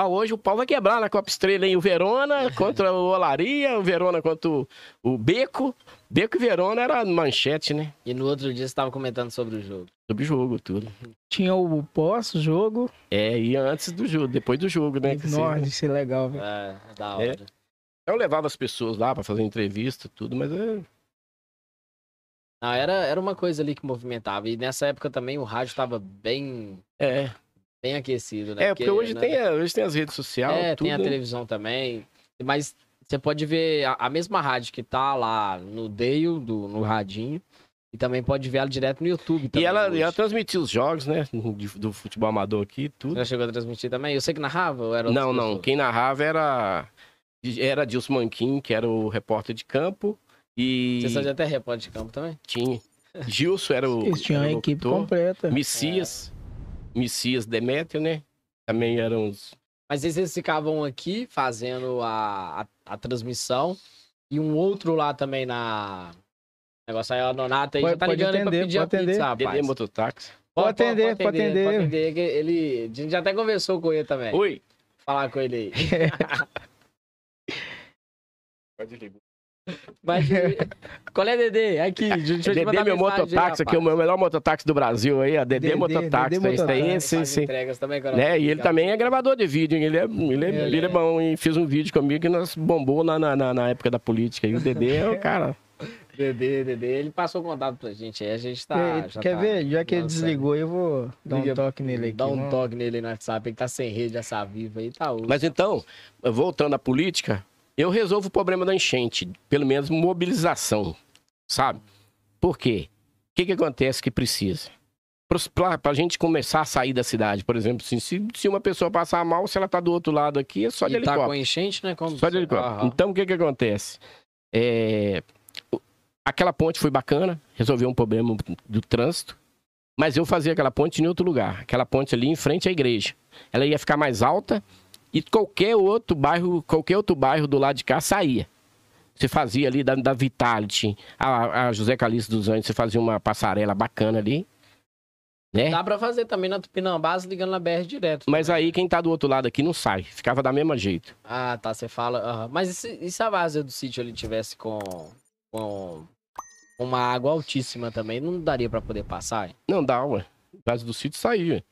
Ah, hoje o pau vai quebrar na Copa Estrela, hein? O Verona contra o Olaria, o Verona contra o, o Beco. Beco e Verona era manchete, né? E no outro dia você estava comentando sobre o jogo. Sobre jogo, tudo. Tinha o pós-jogo. É, e antes do jogo, depois do jogo, né? Que Nossa, você- isso é legal, velho. É, da É. hora. Eu levava as pessoas lá pra fazer entrevista, tudo, mas é. Não, era, era uma coisa ali que movimentava. E nessa época também o rádio estava bem, É, bem aquecido, né? é porque hoje, né, tem, a- hoje tem as redes sociais, É, tudo. tem a né? televisão também. Mas você pode ver a, a mesma rádio que tá lá no Dale, do, no radinho. E também pode ver ela direto no YouTube E também. ela, hoje. e ela transmitia os jogos, né? de- do futebol amador aqui, tudo. Chegou a transmitir também? Eu sei que narrava ou era Não, não. pessoas? Quem narrava era. Era Dilson Manquim, que era o repórter de campo. E Você fazia até repórter de campo também? tinha. Gilson era o. Eles tinham a o equipe completa. Messias. Messias Demétrio, né? Também eram os. Mas vocês ficavam aqui fazendo a, a, a transmissão e um outro lá também na. O negócio aí, a Nonata aí Pode- já tá pode ligando aí pra atender, pedir a pode atender. pizza, rapaz. Mototáxi. Pode atender, pode atender. Pode atender, que ele, a gente já até conversou com ele também. Oi. Falar com ele aí. Pode ligar. Mas, qual é, Dedê? Aqui, deixa eu te Dedê, mandar meu mototáxi aqui, o rapaz. meu melhor mototáxi do Brasil aí, a Dedê Dedê, Mototáxi. Dedê Mototáxi. esse, entregas também, né? E ele também é gravador de vídeo, hein? Ele é, ele é, Ele ele é é. bom, hein? Fiz um vídeo comigo que nós bombou na, na, na- na época da política. E o Dedê é o cara. Dedê, Dedê, ele passou contato pra gente aí, a gente tá... Quer- tá ver? Já que ele desligou, eu vou dar um toque nele aqui. Dá um vamos- toque nele no WhatsApp, ele tá sem rede, essa viva aí, tá útil. Mas então, voltando à política, eu resolvo o problema da enchente, pelo menos mobilização, sabe? Por quê? O que, que acontece que precisa? Para a gente começar a sair da cidade, por exemplo, assim, se, se uma pessoa passar mal, se ela tá do outro lado aqui, é só de e tá helicóptero. com enchente, né? Como Só de helicóptero. Aham. Então, o que que acontece? É, Aquela ponte foi bacana, resolveu um problema do trânsito, mas eu fazia aquela ponte em outro lugar. Aquela ponte ali em frente à igreja. Ela ia ficar mais alta e qualquer outro bairro, qualquer outro bairro do lado de cá saía. Você fazia ali da, da Vitality, a, a José Calixto dos Anjos, você fazia uma passarela bacana ali. Né? Dá pra fazer também na Tupinambás ligando na BR direto. Mas aí quem tá do outro lado aqui não sai, ficava da mesma jeito. Ah, tá, você fala. Mas e se, e se a base do sítio ele tivesse com, com uma água altíssima também, não daria pra poder passar? hein? Não dá, ué. Base do sítio saiu. ué.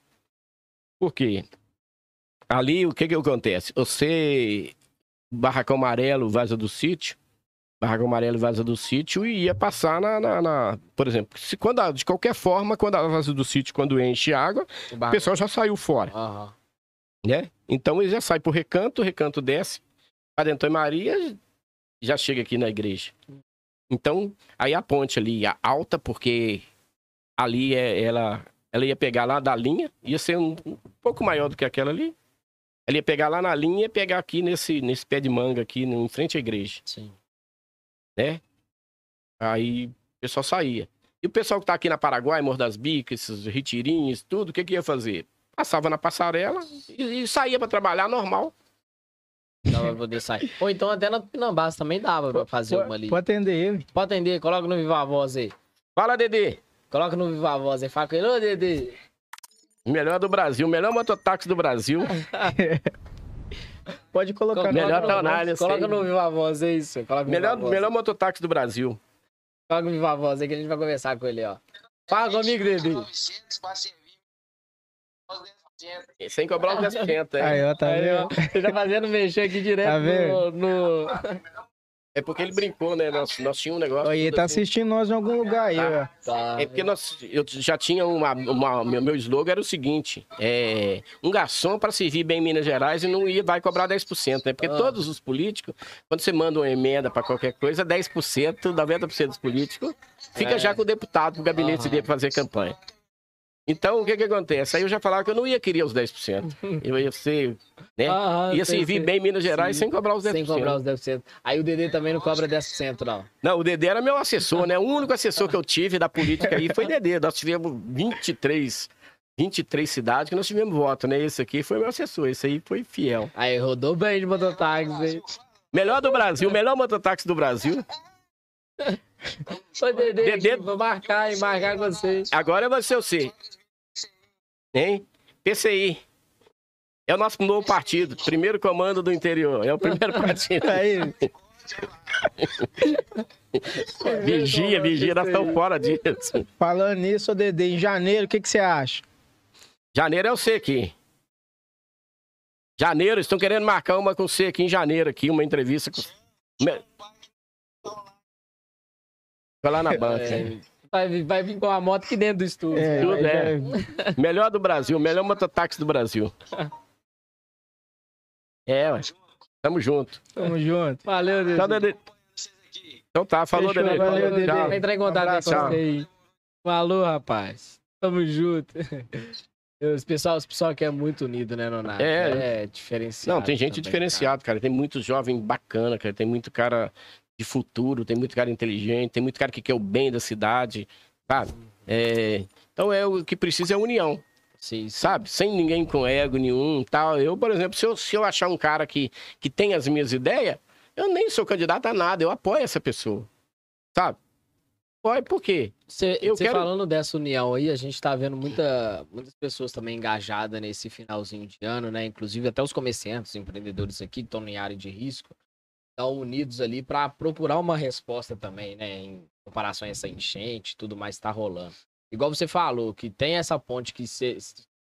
Por quê? Ali, o que que acontece? Você, barracão amarelo, vaza do sítio, barracão amarelo, vaza do sítio, e ia passar na, na- na- por exemplo, se, quando, a- de qualquer forma, quando a vaza do sítio, quando enche água, O o pessoal já saiu fora, Aham. né? Então ele já sai pro recanto, o recanto desce, para Antônio Maria, já chega aqui na igreja. Então, aí a ponte ali, a alta, porque ali é, ela, ela ia pegar lá da linha, ia ser um, um pouco maior do que aquela ali. Ela ia pegar lá na linha e ia pegar aqui nesse, nesse pé de manga aqui, no- em frente à igreja. Sim. Aí o pessoal saía. E o pessoal que tá aqui na Paraguai, Morro das Bicas, esses retirinhos, tudo, o que que ia fazer? Passava na passarela e, e saía para trabalhar normal. Dava pra poder sair. Ou então até na Tupinambás também dava pra fazer uma ali. Pode atender ele. Pode atender, coloca no Viva Voz aí. Fala, Dedê! Coloca no Viva Voz aí. Fala com ele, ô Dedê. Melhor do Brasil, melhor mototáxi do Brasil. Pode colocar Melhor no- Tonalha, Coloca no Viva Voz, é isso. Coloca melhor, Viva Voz. melhor mototáxi do Brasil. Coloca no Viva Voz aí que a gente vai conversar com ele, ó. Fala comigo. E Sem cobrar os 10%, é. Aí, ó, tá Aí, ó, vendo? Você tá fazendo mexer aqui direto Tá no... no... É porque ele brincou, né? Nós, nós tínhamos um negócio. E tudo tá assim. assistindo nós em algum lugar aí, ó. Tá. É porque nós, eu já tinha uma, uma- meu, meu slogan era o seguinte: é, um garçom para servir bem em Minas Gerais e não ia, vai cobrar 10%, né? Porque Ah. todos os políticos, quando você manda uma emenda para qualquer coisa, 10%, 90% dos políticos fica É. já com o deputado, com o gabinete Aham. dele para fazer campanha. Então, o que que acontece? Aí eu já falava que eu não ia querer os 10%. Eu ia ser, né? Aham, ia sei, servir sei. bem em Minas Gerais Sim. sem cobrar os 10%. Sem cobrar os 10%. Aí o Dedê também não cobra 10%, não. Não, o Dedê era meu assessor, né? O único assessor que eu tive da política aí foi Dedê. Nós tivemos 23, 23 cidades que nós tivemos voto, né? Esse aqui foi meu assessor, esse aí foi fiel. Aí rodou bem de mototáxi, hein? Melhor do Brasil, melhor mototáxi do Brasil. Ô, Dedê, Dedê- vou marcar e marcar com vocês. Agora vai ser você. Hein? PCI. É o nosso novo partido, primeiro comando do interior. É o primeiro partido. Aí, Vigia, vigia, nós estamos fora disso. falando nisso, Dedê, em janeiro, o que, que você acha? Janeiro é o C aqui. Janeiro, estão querendo marcar uma com você aqui em janeiro, aqui, uma entrevista com. Foi lá na banca. É, vai, vir- vai vir com a moto aqui dentro do estúdio. É, Tudo é. já- Melhor do Brasil, melhor mototáxi do Brasil. É, ué. Tamo junto. Tamo junto. Valeu, Dedê. Tchau, Dedê. Então tá, falou, Fechou, Dedê. valeu, tchau. Vai entrar em contato Abraço, com você aí. Falou, rapaz. Tamo junto. Os pessoal, os pessoal que é muito unido, né, Nonato? É. É diferenciado. Não, tem gente também, diferenciado, cara. Tem muito jovem bacana, cara. Tem muito cara de futuro, tem muito cara inteligente, tem muito cara que quer o bem da cidade, sabe? É, Então é o que precisa é união. Sim, sim. sabe? Sem ninguém com ego nenhum tal. Eu, por exemplo, se eu, se eu achar um cara que, que tem as minhas ideias, eu nem sou candidato a nada, eu apoio essa pessoa, sabe? Apoio por quê? Você Eu quero- falando dessa união aí, a gente tá vendo muita, muitas pessoas também engajadas nesse finalzinho de ano, né? Inclusive até os comerciantes, empreendedores aqui que estão em área de risco. Estão unidos ali para procurar uma resposta também, né? Em comparação a essa enchente e tudo mais que tá rolando. Igual você falou, que tem essa ponte que se,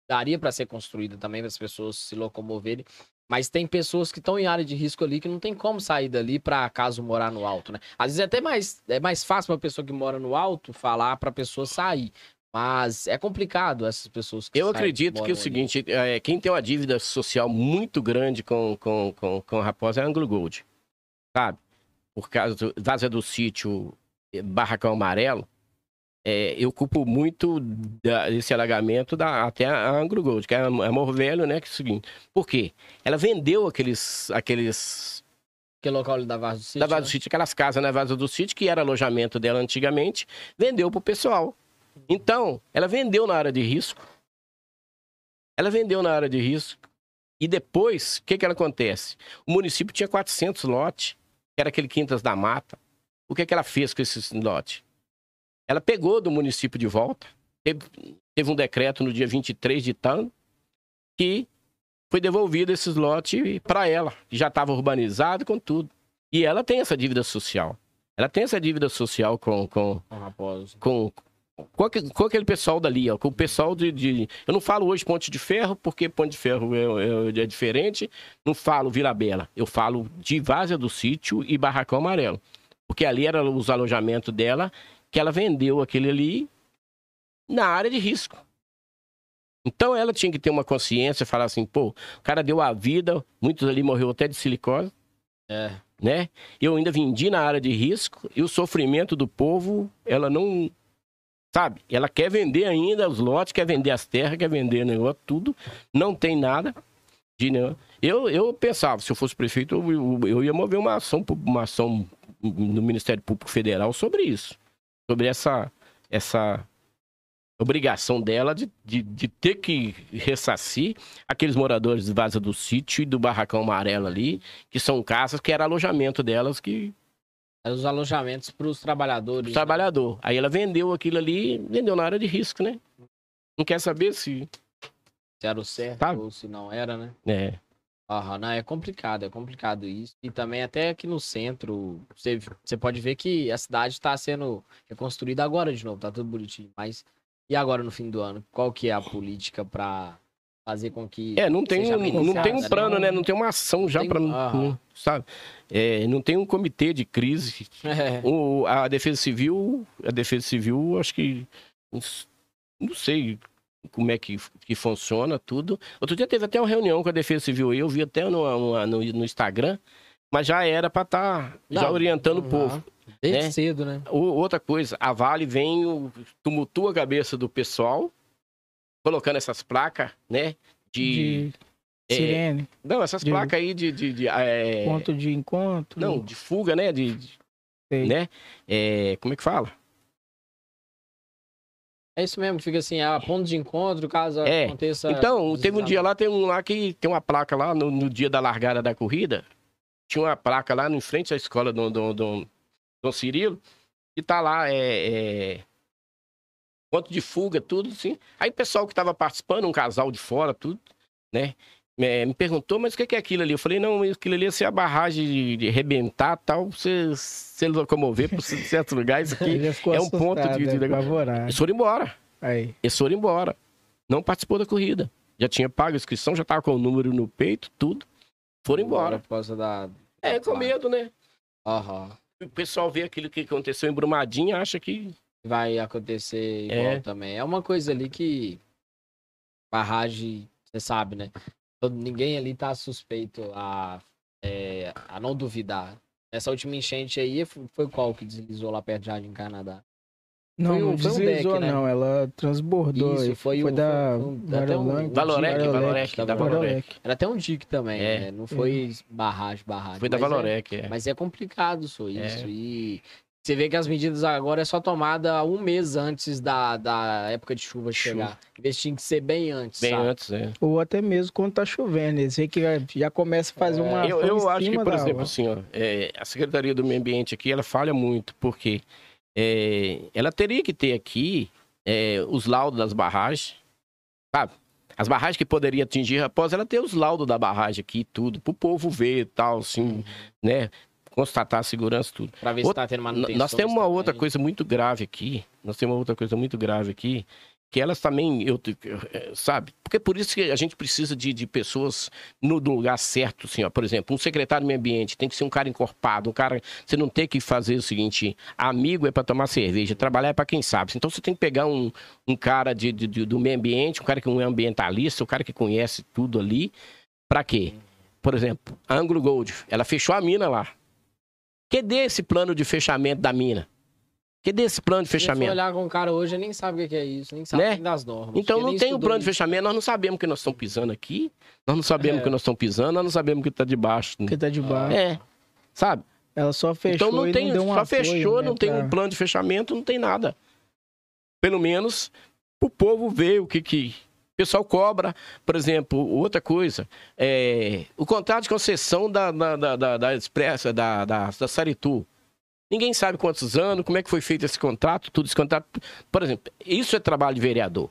daria para ser construída também para as pessoas se locomoverem. Mas tem pessoas que estão em área de risco ali que não tem como sair dali para caso morar no alto, né? Às vezes é até mais, é mais fácil para pessoa que mora no alto falar para a pessoa sair. Mas é complicado essas pessoas que Eu saem, acredito que moram o seguinte, é, quem tem uma dívida social muito grande com, com, com, com a Raposa é a Anglo Gold, sabe? Por causa do Vaza do Sítio, eh, Barracão Amarelo, é, eu culpo muito da- desse alagamento da, até a Anglo Gold, que é a Morro Velho, né? Que é o seguinte, por quê? Ela vendeu aqueles, aqueles. Que local ali da Vaz do Sítio? da Vaza né? do Sítio, aquelas casas na Vaza do Sítio, que era alojamento dela antigamente, vendeu pro pessoal. Então, ela vendeu na área de risco. Ela vendeu na área de risco. E depois, o que que ela acontece? O município tinha 400 lotes, que era aquele Quintas da Mata. O que que ela fez com esses lotes? Ela pegou do município de volta, teve, teve um decreto no dia 23 de tanto, que foi devolvido esses lotes para ela, que já estava urbanizado com tudo. E ela tem essa dívida social. Ela tem essa dívida social com, com, Com. Com, com, aquele, pessoal dali, ó, com o pessoal de, de- Eu não falo hoje Ponte de Ferro, porque Ponte de Ferro é, é- é diferente. Não falo Vila Bela. Eu falo de Várzea do Sítio e Barracão Amarelo. Porque ali eram os alojamentos dela, que ela vendeu aquele ali na área de risco. Então ela tinha que ter uma consciência, falar assim, pô, o cara deu a vida, muitos ali morreu até de silicose É. né? Eu ainda vendi na área de risco e o sofrimento do povo, ela não. Sabe? Ela quer vender ainda os lotes, quer vender as terras, quer vender negócio, tudo. Não tem nada. De, né? eu, eu pensava, se eu fosse prefeito, eu, eu- ia mover uma ação, uma ação no Ministério Público Federal sobre isso. Sobre essa, essa obrigação dela de, de, de ter que ressarcir aqueles moradores de Vaza do Sítio e do Barracão Amarelo ali, que são casas que era alojamento delas que Os alojamentos para os trabalhadores. o trabalhador. Aí ela vendeu aquilo ali, vendeu na área de risco, né? Não quer saber se. Se era o certo Tá. ou se não era, né? É. Aham, não, é complicado, é complicado isso. E também até aqui no centro, você, você pode ver que a cidade está sendo reconstruída agora de novo, tá tudo bonitinho. Mas e agora no fim do ano? Qual que é a política para fazer com que É, não tem, um, não tem um né? plano, né? Não tem uma ação já para. Aham. Sabe? É, não tem um comitê de crise. É, O, a Defesa Civil, a Defesa Civil, acho que. Não sei como é que, que funciona tudo. Outro dia teve até uma reunião com a Defesa Civil aí, eu vi até no, no, no- no Instagram, mas já era para estar já Não, orientando o povo. Desde né? cedo, né? O- outra coisa, a Vale vem, tumultua a cabeça do pessoal, colocando essas placas, né? De. De é, sirene, não, essas de- placas aí de. de, de, é, ponto de encontro. não, de fuga, né? De, né? É, como é que fala? É isso mesmo, fica assim, a ponto de encontro, caso É, aconteça. Então, teve um dia lá, tem um lá que tem uma placa lá no, no dia da largada da corrida. Tinha uma placa lá em frente à escola do, do, do, do Cirilo. E tá lá, é, é. Ponto de fuga, tudo assim. Aí o pessoal que tava participando, um casal de fora, tudo, né? é, me perguntou, mas o que que é aquilo ali? Eu falei, não, aquilo ali é se a barragem de, de arrebentar tal, você se locomover para certos lugares aqui. É um ponto de- de é, negócio. apavorado. Eles foram embora. Aí. Eles foram embora. Não participou da corrida. Já tinha pago a inscrição, já tava com o número no peito, tudo. Foram embora. Por causa da. É, com placa. medo, né? Aham. O pessoal vê aquilo que aconteceu em Brumadinho, acha que. Vai acontecer igual É. também. É uma coisa ali que. Barragem, você sabe, né? Todo, ninguém ali tá suspeito a, é, a não duvidar. Essa última enchente aí foi, foi qual que deslizou lá perto de Jardim Canadá? Não, Foi não foi um deslizou, deck, né? não. Ela transbordou. Isso, foi foi o- da foi um- até um-. Valorec, Valorec, da Valorec. Valorec. Era até um dique também, É. né? Não foi barragem, barragem. Foi da é- Valorec, é. Mas é complicado só É. isso. E você vê que as medidas agora é só tomada um mês antes da, da época de chuva Chuva. chegar. Em tinha que ser bem antes, Bem sabe? antes, é. Ou até mesmo quando tá chovendo. Eles veem que já- começa a fazer uma. Eu, eu acho que, por exemplo, assim, ó, é, a Secretaria do Meio Ambiente aqui, ela falha muito, porque é, ela teria que ter aqui é, os laudos das barragens, sabe? As barragens que poderiam atingir, após ela ter os laudos da barragem aqui, tudo, pro povo ver e tal, assim, né? Constatar a segurança tudo. Pra ver se tá tendo manutenção. Nós temos uma outra coisa muito grave aqui. Nós temos uma outra coisa muito grave aqui. Que elas também, eu, eh, sabe? Porque é por isso que a gente precisa de, de pessoas no do lugar certo, assim, ó. Por exemplo, um secretário do meio ambiente tem que ser um cara encorpado, um cara. Você não tem que fazer o seguinte: amigo é para tomar cerveja, trabalhar é para quem sabe. Então você tem que pegar um, um cara de, de- de- do meio ambiente, um cara que é um ambientalista, um cara que conhece tudo ali. Para quê? Por exemplo, a Anglo Gold, ela fechou a mina lá. Cadê esse plano de fechamento da mina? Cadê esse plano de Se fechamento? olhar com o cara hoje, ele nem sabe o que é isso, nem sabe Né? nem das normas. Então não tem um plano de isso. fechamento, nós não sabemos que nós estamos pisando aqui, nós não sabemos É. que nós estamos pisando, nós não sabemos que está debaixo. Porque tá de baixo. É, sabe? Ela só fechou então não e tem, não deu um só apoio, fechou, né, não tem pra- um plano de fechamento, não tem nada. Pelo menos o povo vê o que que o pessoal cobra. Por exemplo, outra coisa, é, o contrato de concessão da, da, da, da, Expressa, da, da, da Saritu. Ninguém sabe quantos anos, como é que foi feito esse contrato, tudo esse contrato. Por exemplo, isso é trabalho de vereador.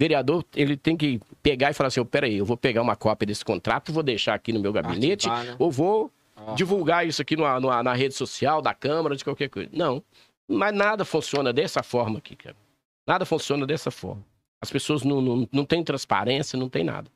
Vereador, ele tem que pegar e falar assim, oh, peraí, eu vou pegar uma cópia desse contrato, vou deixar aqui no meu gabinete, Arquivar, né? ou vou Ó. divulgar isso aqui numa- numa- na rede social da Câmara, de qualquer coisa. Não. Mas nada funciona dessa forma aqui, cara. Nada funciona dessa forma. As pessoas não, não, não têm transparência, não tem nada.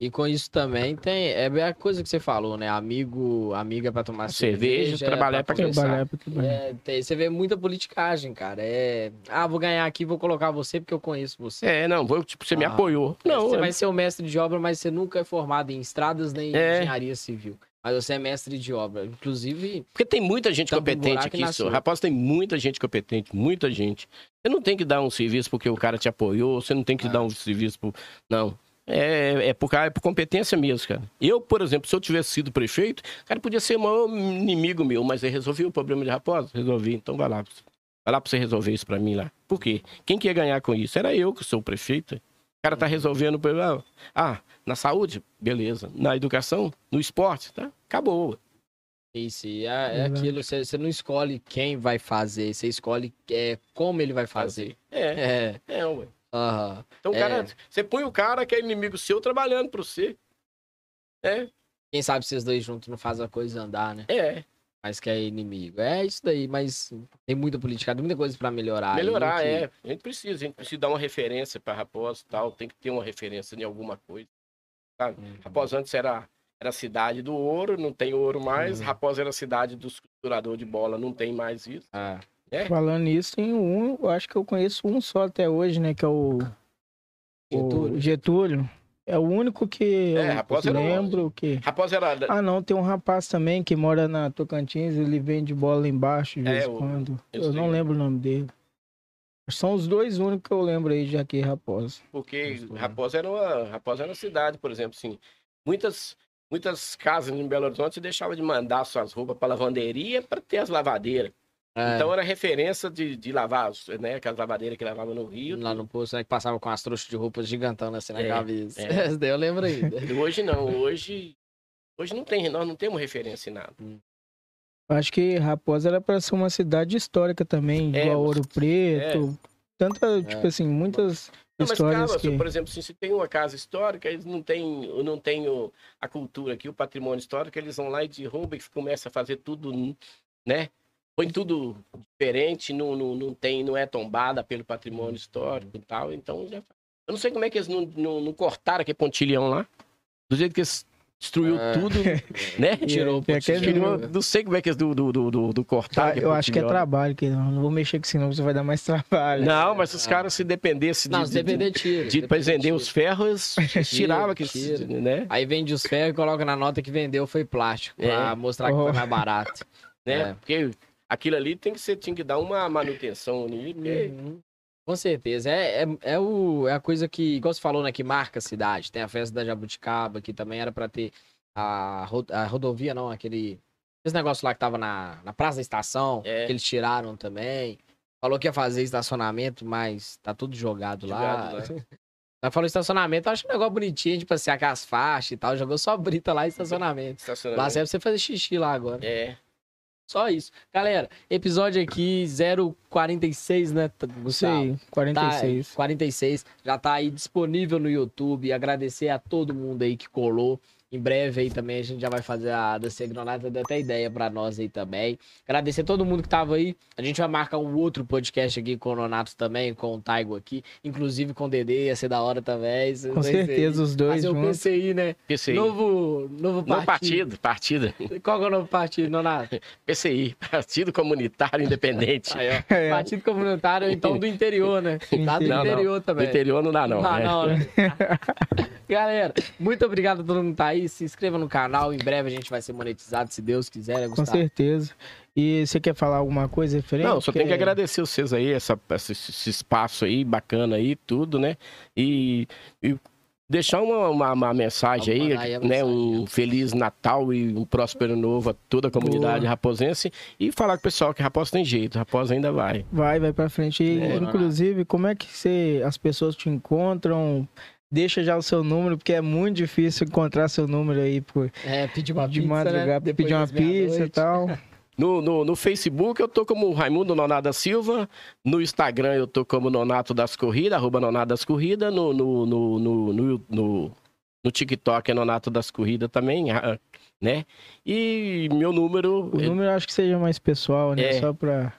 E com isso também tem. É a coisa que você falou, né? Amigo, amiga pra tomar Cerveja, cerveja. trabalhar pra quem conversar. Trabalhar pra trabalhar. É, tem- você vê muita politicagem, cara. É. Ah, vou ganhar aqui, vou colocar você porque eu conheço você. É, não, vou, tipo, você me Ah, apoiou. Não, você é- vai ser o mestre de obra, mas você nunca é formado em estradas nem em É. engenharia civil. Mas você é mestre de obra. Inclusive, Porque tem muita gente competente aqui, senhor. Rapaz, tem muita gente competente, muita gente. Você não tem que dar um serviço porque o cara te apoiou, você não tem que Ah. dar um serviço por. Não. É, é, por, ca- é por competência mesmo, cara. Eu, por exemplo, se eu tivesse sido prefeito, o cara podia ser o maior inimigo meu, mas eu resolvi o problema de Raposa? Resolvi, então vai lá. Vai lá pra você resolver isso pra mim lá. Por quê? Quem que ia ganhar com isso? Era eu que sou o prefeito. O cara tá resolvendo o problema. Ah, na saúde? Beleza. Na educação? No esporte? Tá? Acabou. Isso é, é aquilo. Você, não escolhe quem vai fazer, você escolhe é, como ele vai fazer. É, É. é, ué. Aham. Então, o É. cara, você põe o cara que é inimigo seu trabalhando pra você. É, Quem sabe vocês dois juntos não fazem a coisa andar, né? é. Mas que é inimigo. É isso daí, mas tem muita política, tem muita coisa pra melhorar. Melhorar, que- é. A gente precisa, a gente precisa dar uma referência pra Raposa e tal. Tem que ter uma referência em alguma coisa. Sabe? Uhum. Raposa antes era, era a cidade do ouro, não tem ouro mais. Uhum. Raposa era a cidade dos costuradores de bola, não tem mais isso. Ah, Falando nisso, tem um, eu acho que eu conheço um só até hoje, né? Que é o Getúlio. o Getúlio. É o único que É, eu lembro que. Raposa era. Ah, não, tem um rapaz também que mora na Tocantins, ele vende bola lá embaixo de É, vez em o- quando. eu Eu não lembro o nome dele. São os dois únicos que eu lembro aí de aqui, Raposa. Porque. Raposa era uma, Raposa era uma cidade, por exemplo, assim. Muitas, muitas casas em Belo Horizonte deixavam de mandar suas roupas para lavanderia para ter as lavadeiras. é, Então era referência de, de lavar, né? Aquelas lavadeiras que lavavam no Rio. lá no posto, né, que passava com as trouxas de roupas gigantonas assim na É, cabeça. é. Essa daí eu lembro ainda. E Hoje não, hoje. Hoje não tem, nós não temos referência em nada. Eu Acho que Raposa era para ser uma cidade histórica também, É, igual Ouro Preto. Tanta, tipo assim, muitas Não, mas cara, que. por exemplo, se tem uma casa histórica, eles não têm, não têm a cultura aqui, o patrimônio histórico, eles vão lá e derrubam e começam a fazer tudo, né? Põe tudo diferente, não, não, não tem, não é tombada pelo patrimônio histórico e tal. Então já. Eu não sei como é que eles não, não, não cortaram aquele pontilhão lá. Do jeito que eles destruiu É. tudo, né? Tirou o É, é. Tirou, não sei como é que eles do, do, do, do, do cortaram. Ah, eu acho que é trabalho, que não, não vou mexer com isso, senão você vai dar mais trabalho. Não, mas se os caras se dependessem de, Não, se de, depender, tira. de, pra depender, vender tira. os ferros, eles tiravam que tira. né? Aí vende os ferros e coloca na nota que vendeu foi plástico, pra É. mostrar que Oh. foi mais barato. né? É. Porque aquilo ali tem que ser, tinha que dar uma manutenção ali, porque Uhum. Com certeza. É, é, é, o, é a coisa que, igual você falou, né? Que marca a cidade. Tem a festa da Jabuticaba, que também era pra ter a, a rodovia, não, aquele. Esse negócio lá que tava na, na Praça da Estação, É. que eles tiraram também. Falou que ia fazer estacionamento, mas tá tudo jogado, lá. Jogado Ela falou estacionamento, acho um negócio bonitinho, tipo assim, com as faixas e tal. Jogou só brita lá e estacionamento. Lá estacionamento. serve pra você fazer xixi lá agora. É, Só isso. Galera, episódio aqui 046, né, T- Isso Gustavo? aí, Tá, 46. 46. Já tá aí disponível no YouTube. Agradecer a todo mundo aí que colou. Em breve aí também a gente já vai fazer a da Segronata, deu até ideia pra nós aí também. Agradecer a todo mundo que tava aí. A gente vai marcar um outro podcast aqui com o Nonato também, com o Taigo aqui. Inclusive com o Dedê, ia ser da hora também. Com certeza, os dois Fazer o juntos. PCI, né? PCI. Novo, novo Não, partido. partido, partida. Qual que é o novo partido, Nonato? PCI, Partido Comunitário Independente. Aí, ó. É. Partido comunitário, então, do interior, né? Tá do Não, não. interior Do também. interior não dá, não. Não, né? não, né? Galera, muito obrigado a todo mundo que tá aí. Se inscreva no canal. Em breve a gente vai ser monetizado, se Deus quiser, né, Com Gustavo? certeza. E você quer falar alguma coisa referente? Não, só tenho que agradecer vocês aí, essa, essa- esse espaço aí, bacana aí, tudo, né? E, e deixar uma, uma, uma mensagem Vamos aí, né? mensagem. Um Feliz Natal e um próspero novo a toda a comunidade Boa. raposense. E falar com o pessoal que Raposo tem jeito, Raposo ainda vai. Vai, vai pra frente. E, É. inclusive, como é que você, as pessoas te encontram? Deixa já o seu número, porque é muito difícil encontrar seu número aí por, É, pedir uma de pizza, madrugada, né? Pedir uma pizza e tal. No, no, no Facebook eu tô como Raimundo Nonada Silva. No Instagram eu tô como Nonato das Corridas, arroba Nonato das Corridas. No, no, no, no, no, no, no TikTok é Nonato das Corridas também, ah, né? E meu número O número eu acho que seja mais pessoal, né? É. Só pra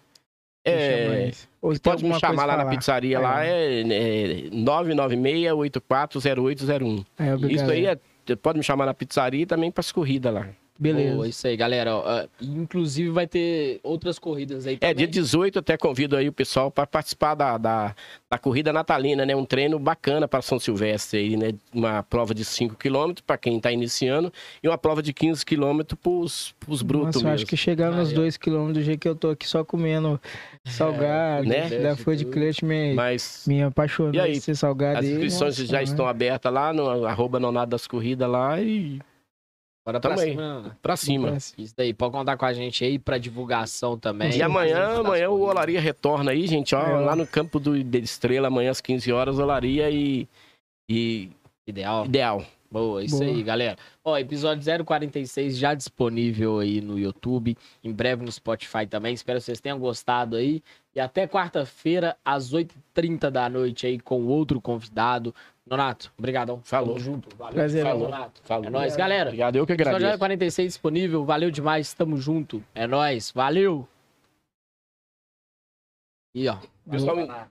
é. mais... Ou Pode me chamar lá na pizzaria, lá é, é 996-840801. É, obrigado. Isso aí é, pode me chamar na pizzaria e também pras corridas lá. Beleza. Boa, isso aí, galera. ó, ó, inclusive vai ter outras corridas aí É, também. dia 18 eu até convido aí o pessoal para participar da, da, da corrida natalina, né? Um treino bacana para São Silvestre aí, né? Uma prova de 5 km para quem tá iniciando e uma prova de 15 km pros, pros brutos Nossa, acho que chegaram nos Aí, ó. dois quilômetros do jeito que eu tô aqui só comendo salgado, né? Da foi de clutch me, Mas me apaixonou E aí, por ser salgado. as aí, inscrições nossa, já né? estão abertas lá no arroba nonado das corridas lá e Bora pra Tamo aí. cima. Pra cima. Isso daí, pode contar com a gente aí pra divulgação também. E amanhã, amanhã o. Olaria retorna aí, gente, ó, É, lá no campo do de Estrela, amanhã às 15 horas, Olaria e, e Ideal. Ideal. Boa, isso Boa. aí, galera. Ó, episódio 046 já disponível aí no YouTube, em breve no Spotify também. Espero que vocês tenham gostado aí. E até quarta-feira, às 8h30 da noite aí, com outro convidado. Nonato, obrigadão. Falou. Tamo junto. Valeu. Prazer. Falou. Falou. É nóis, galera. Obrigado, eu que agradeço. 046 disponível. Valeu demais, tamo junto. É nóis. Valeu. E ó. Pessoal.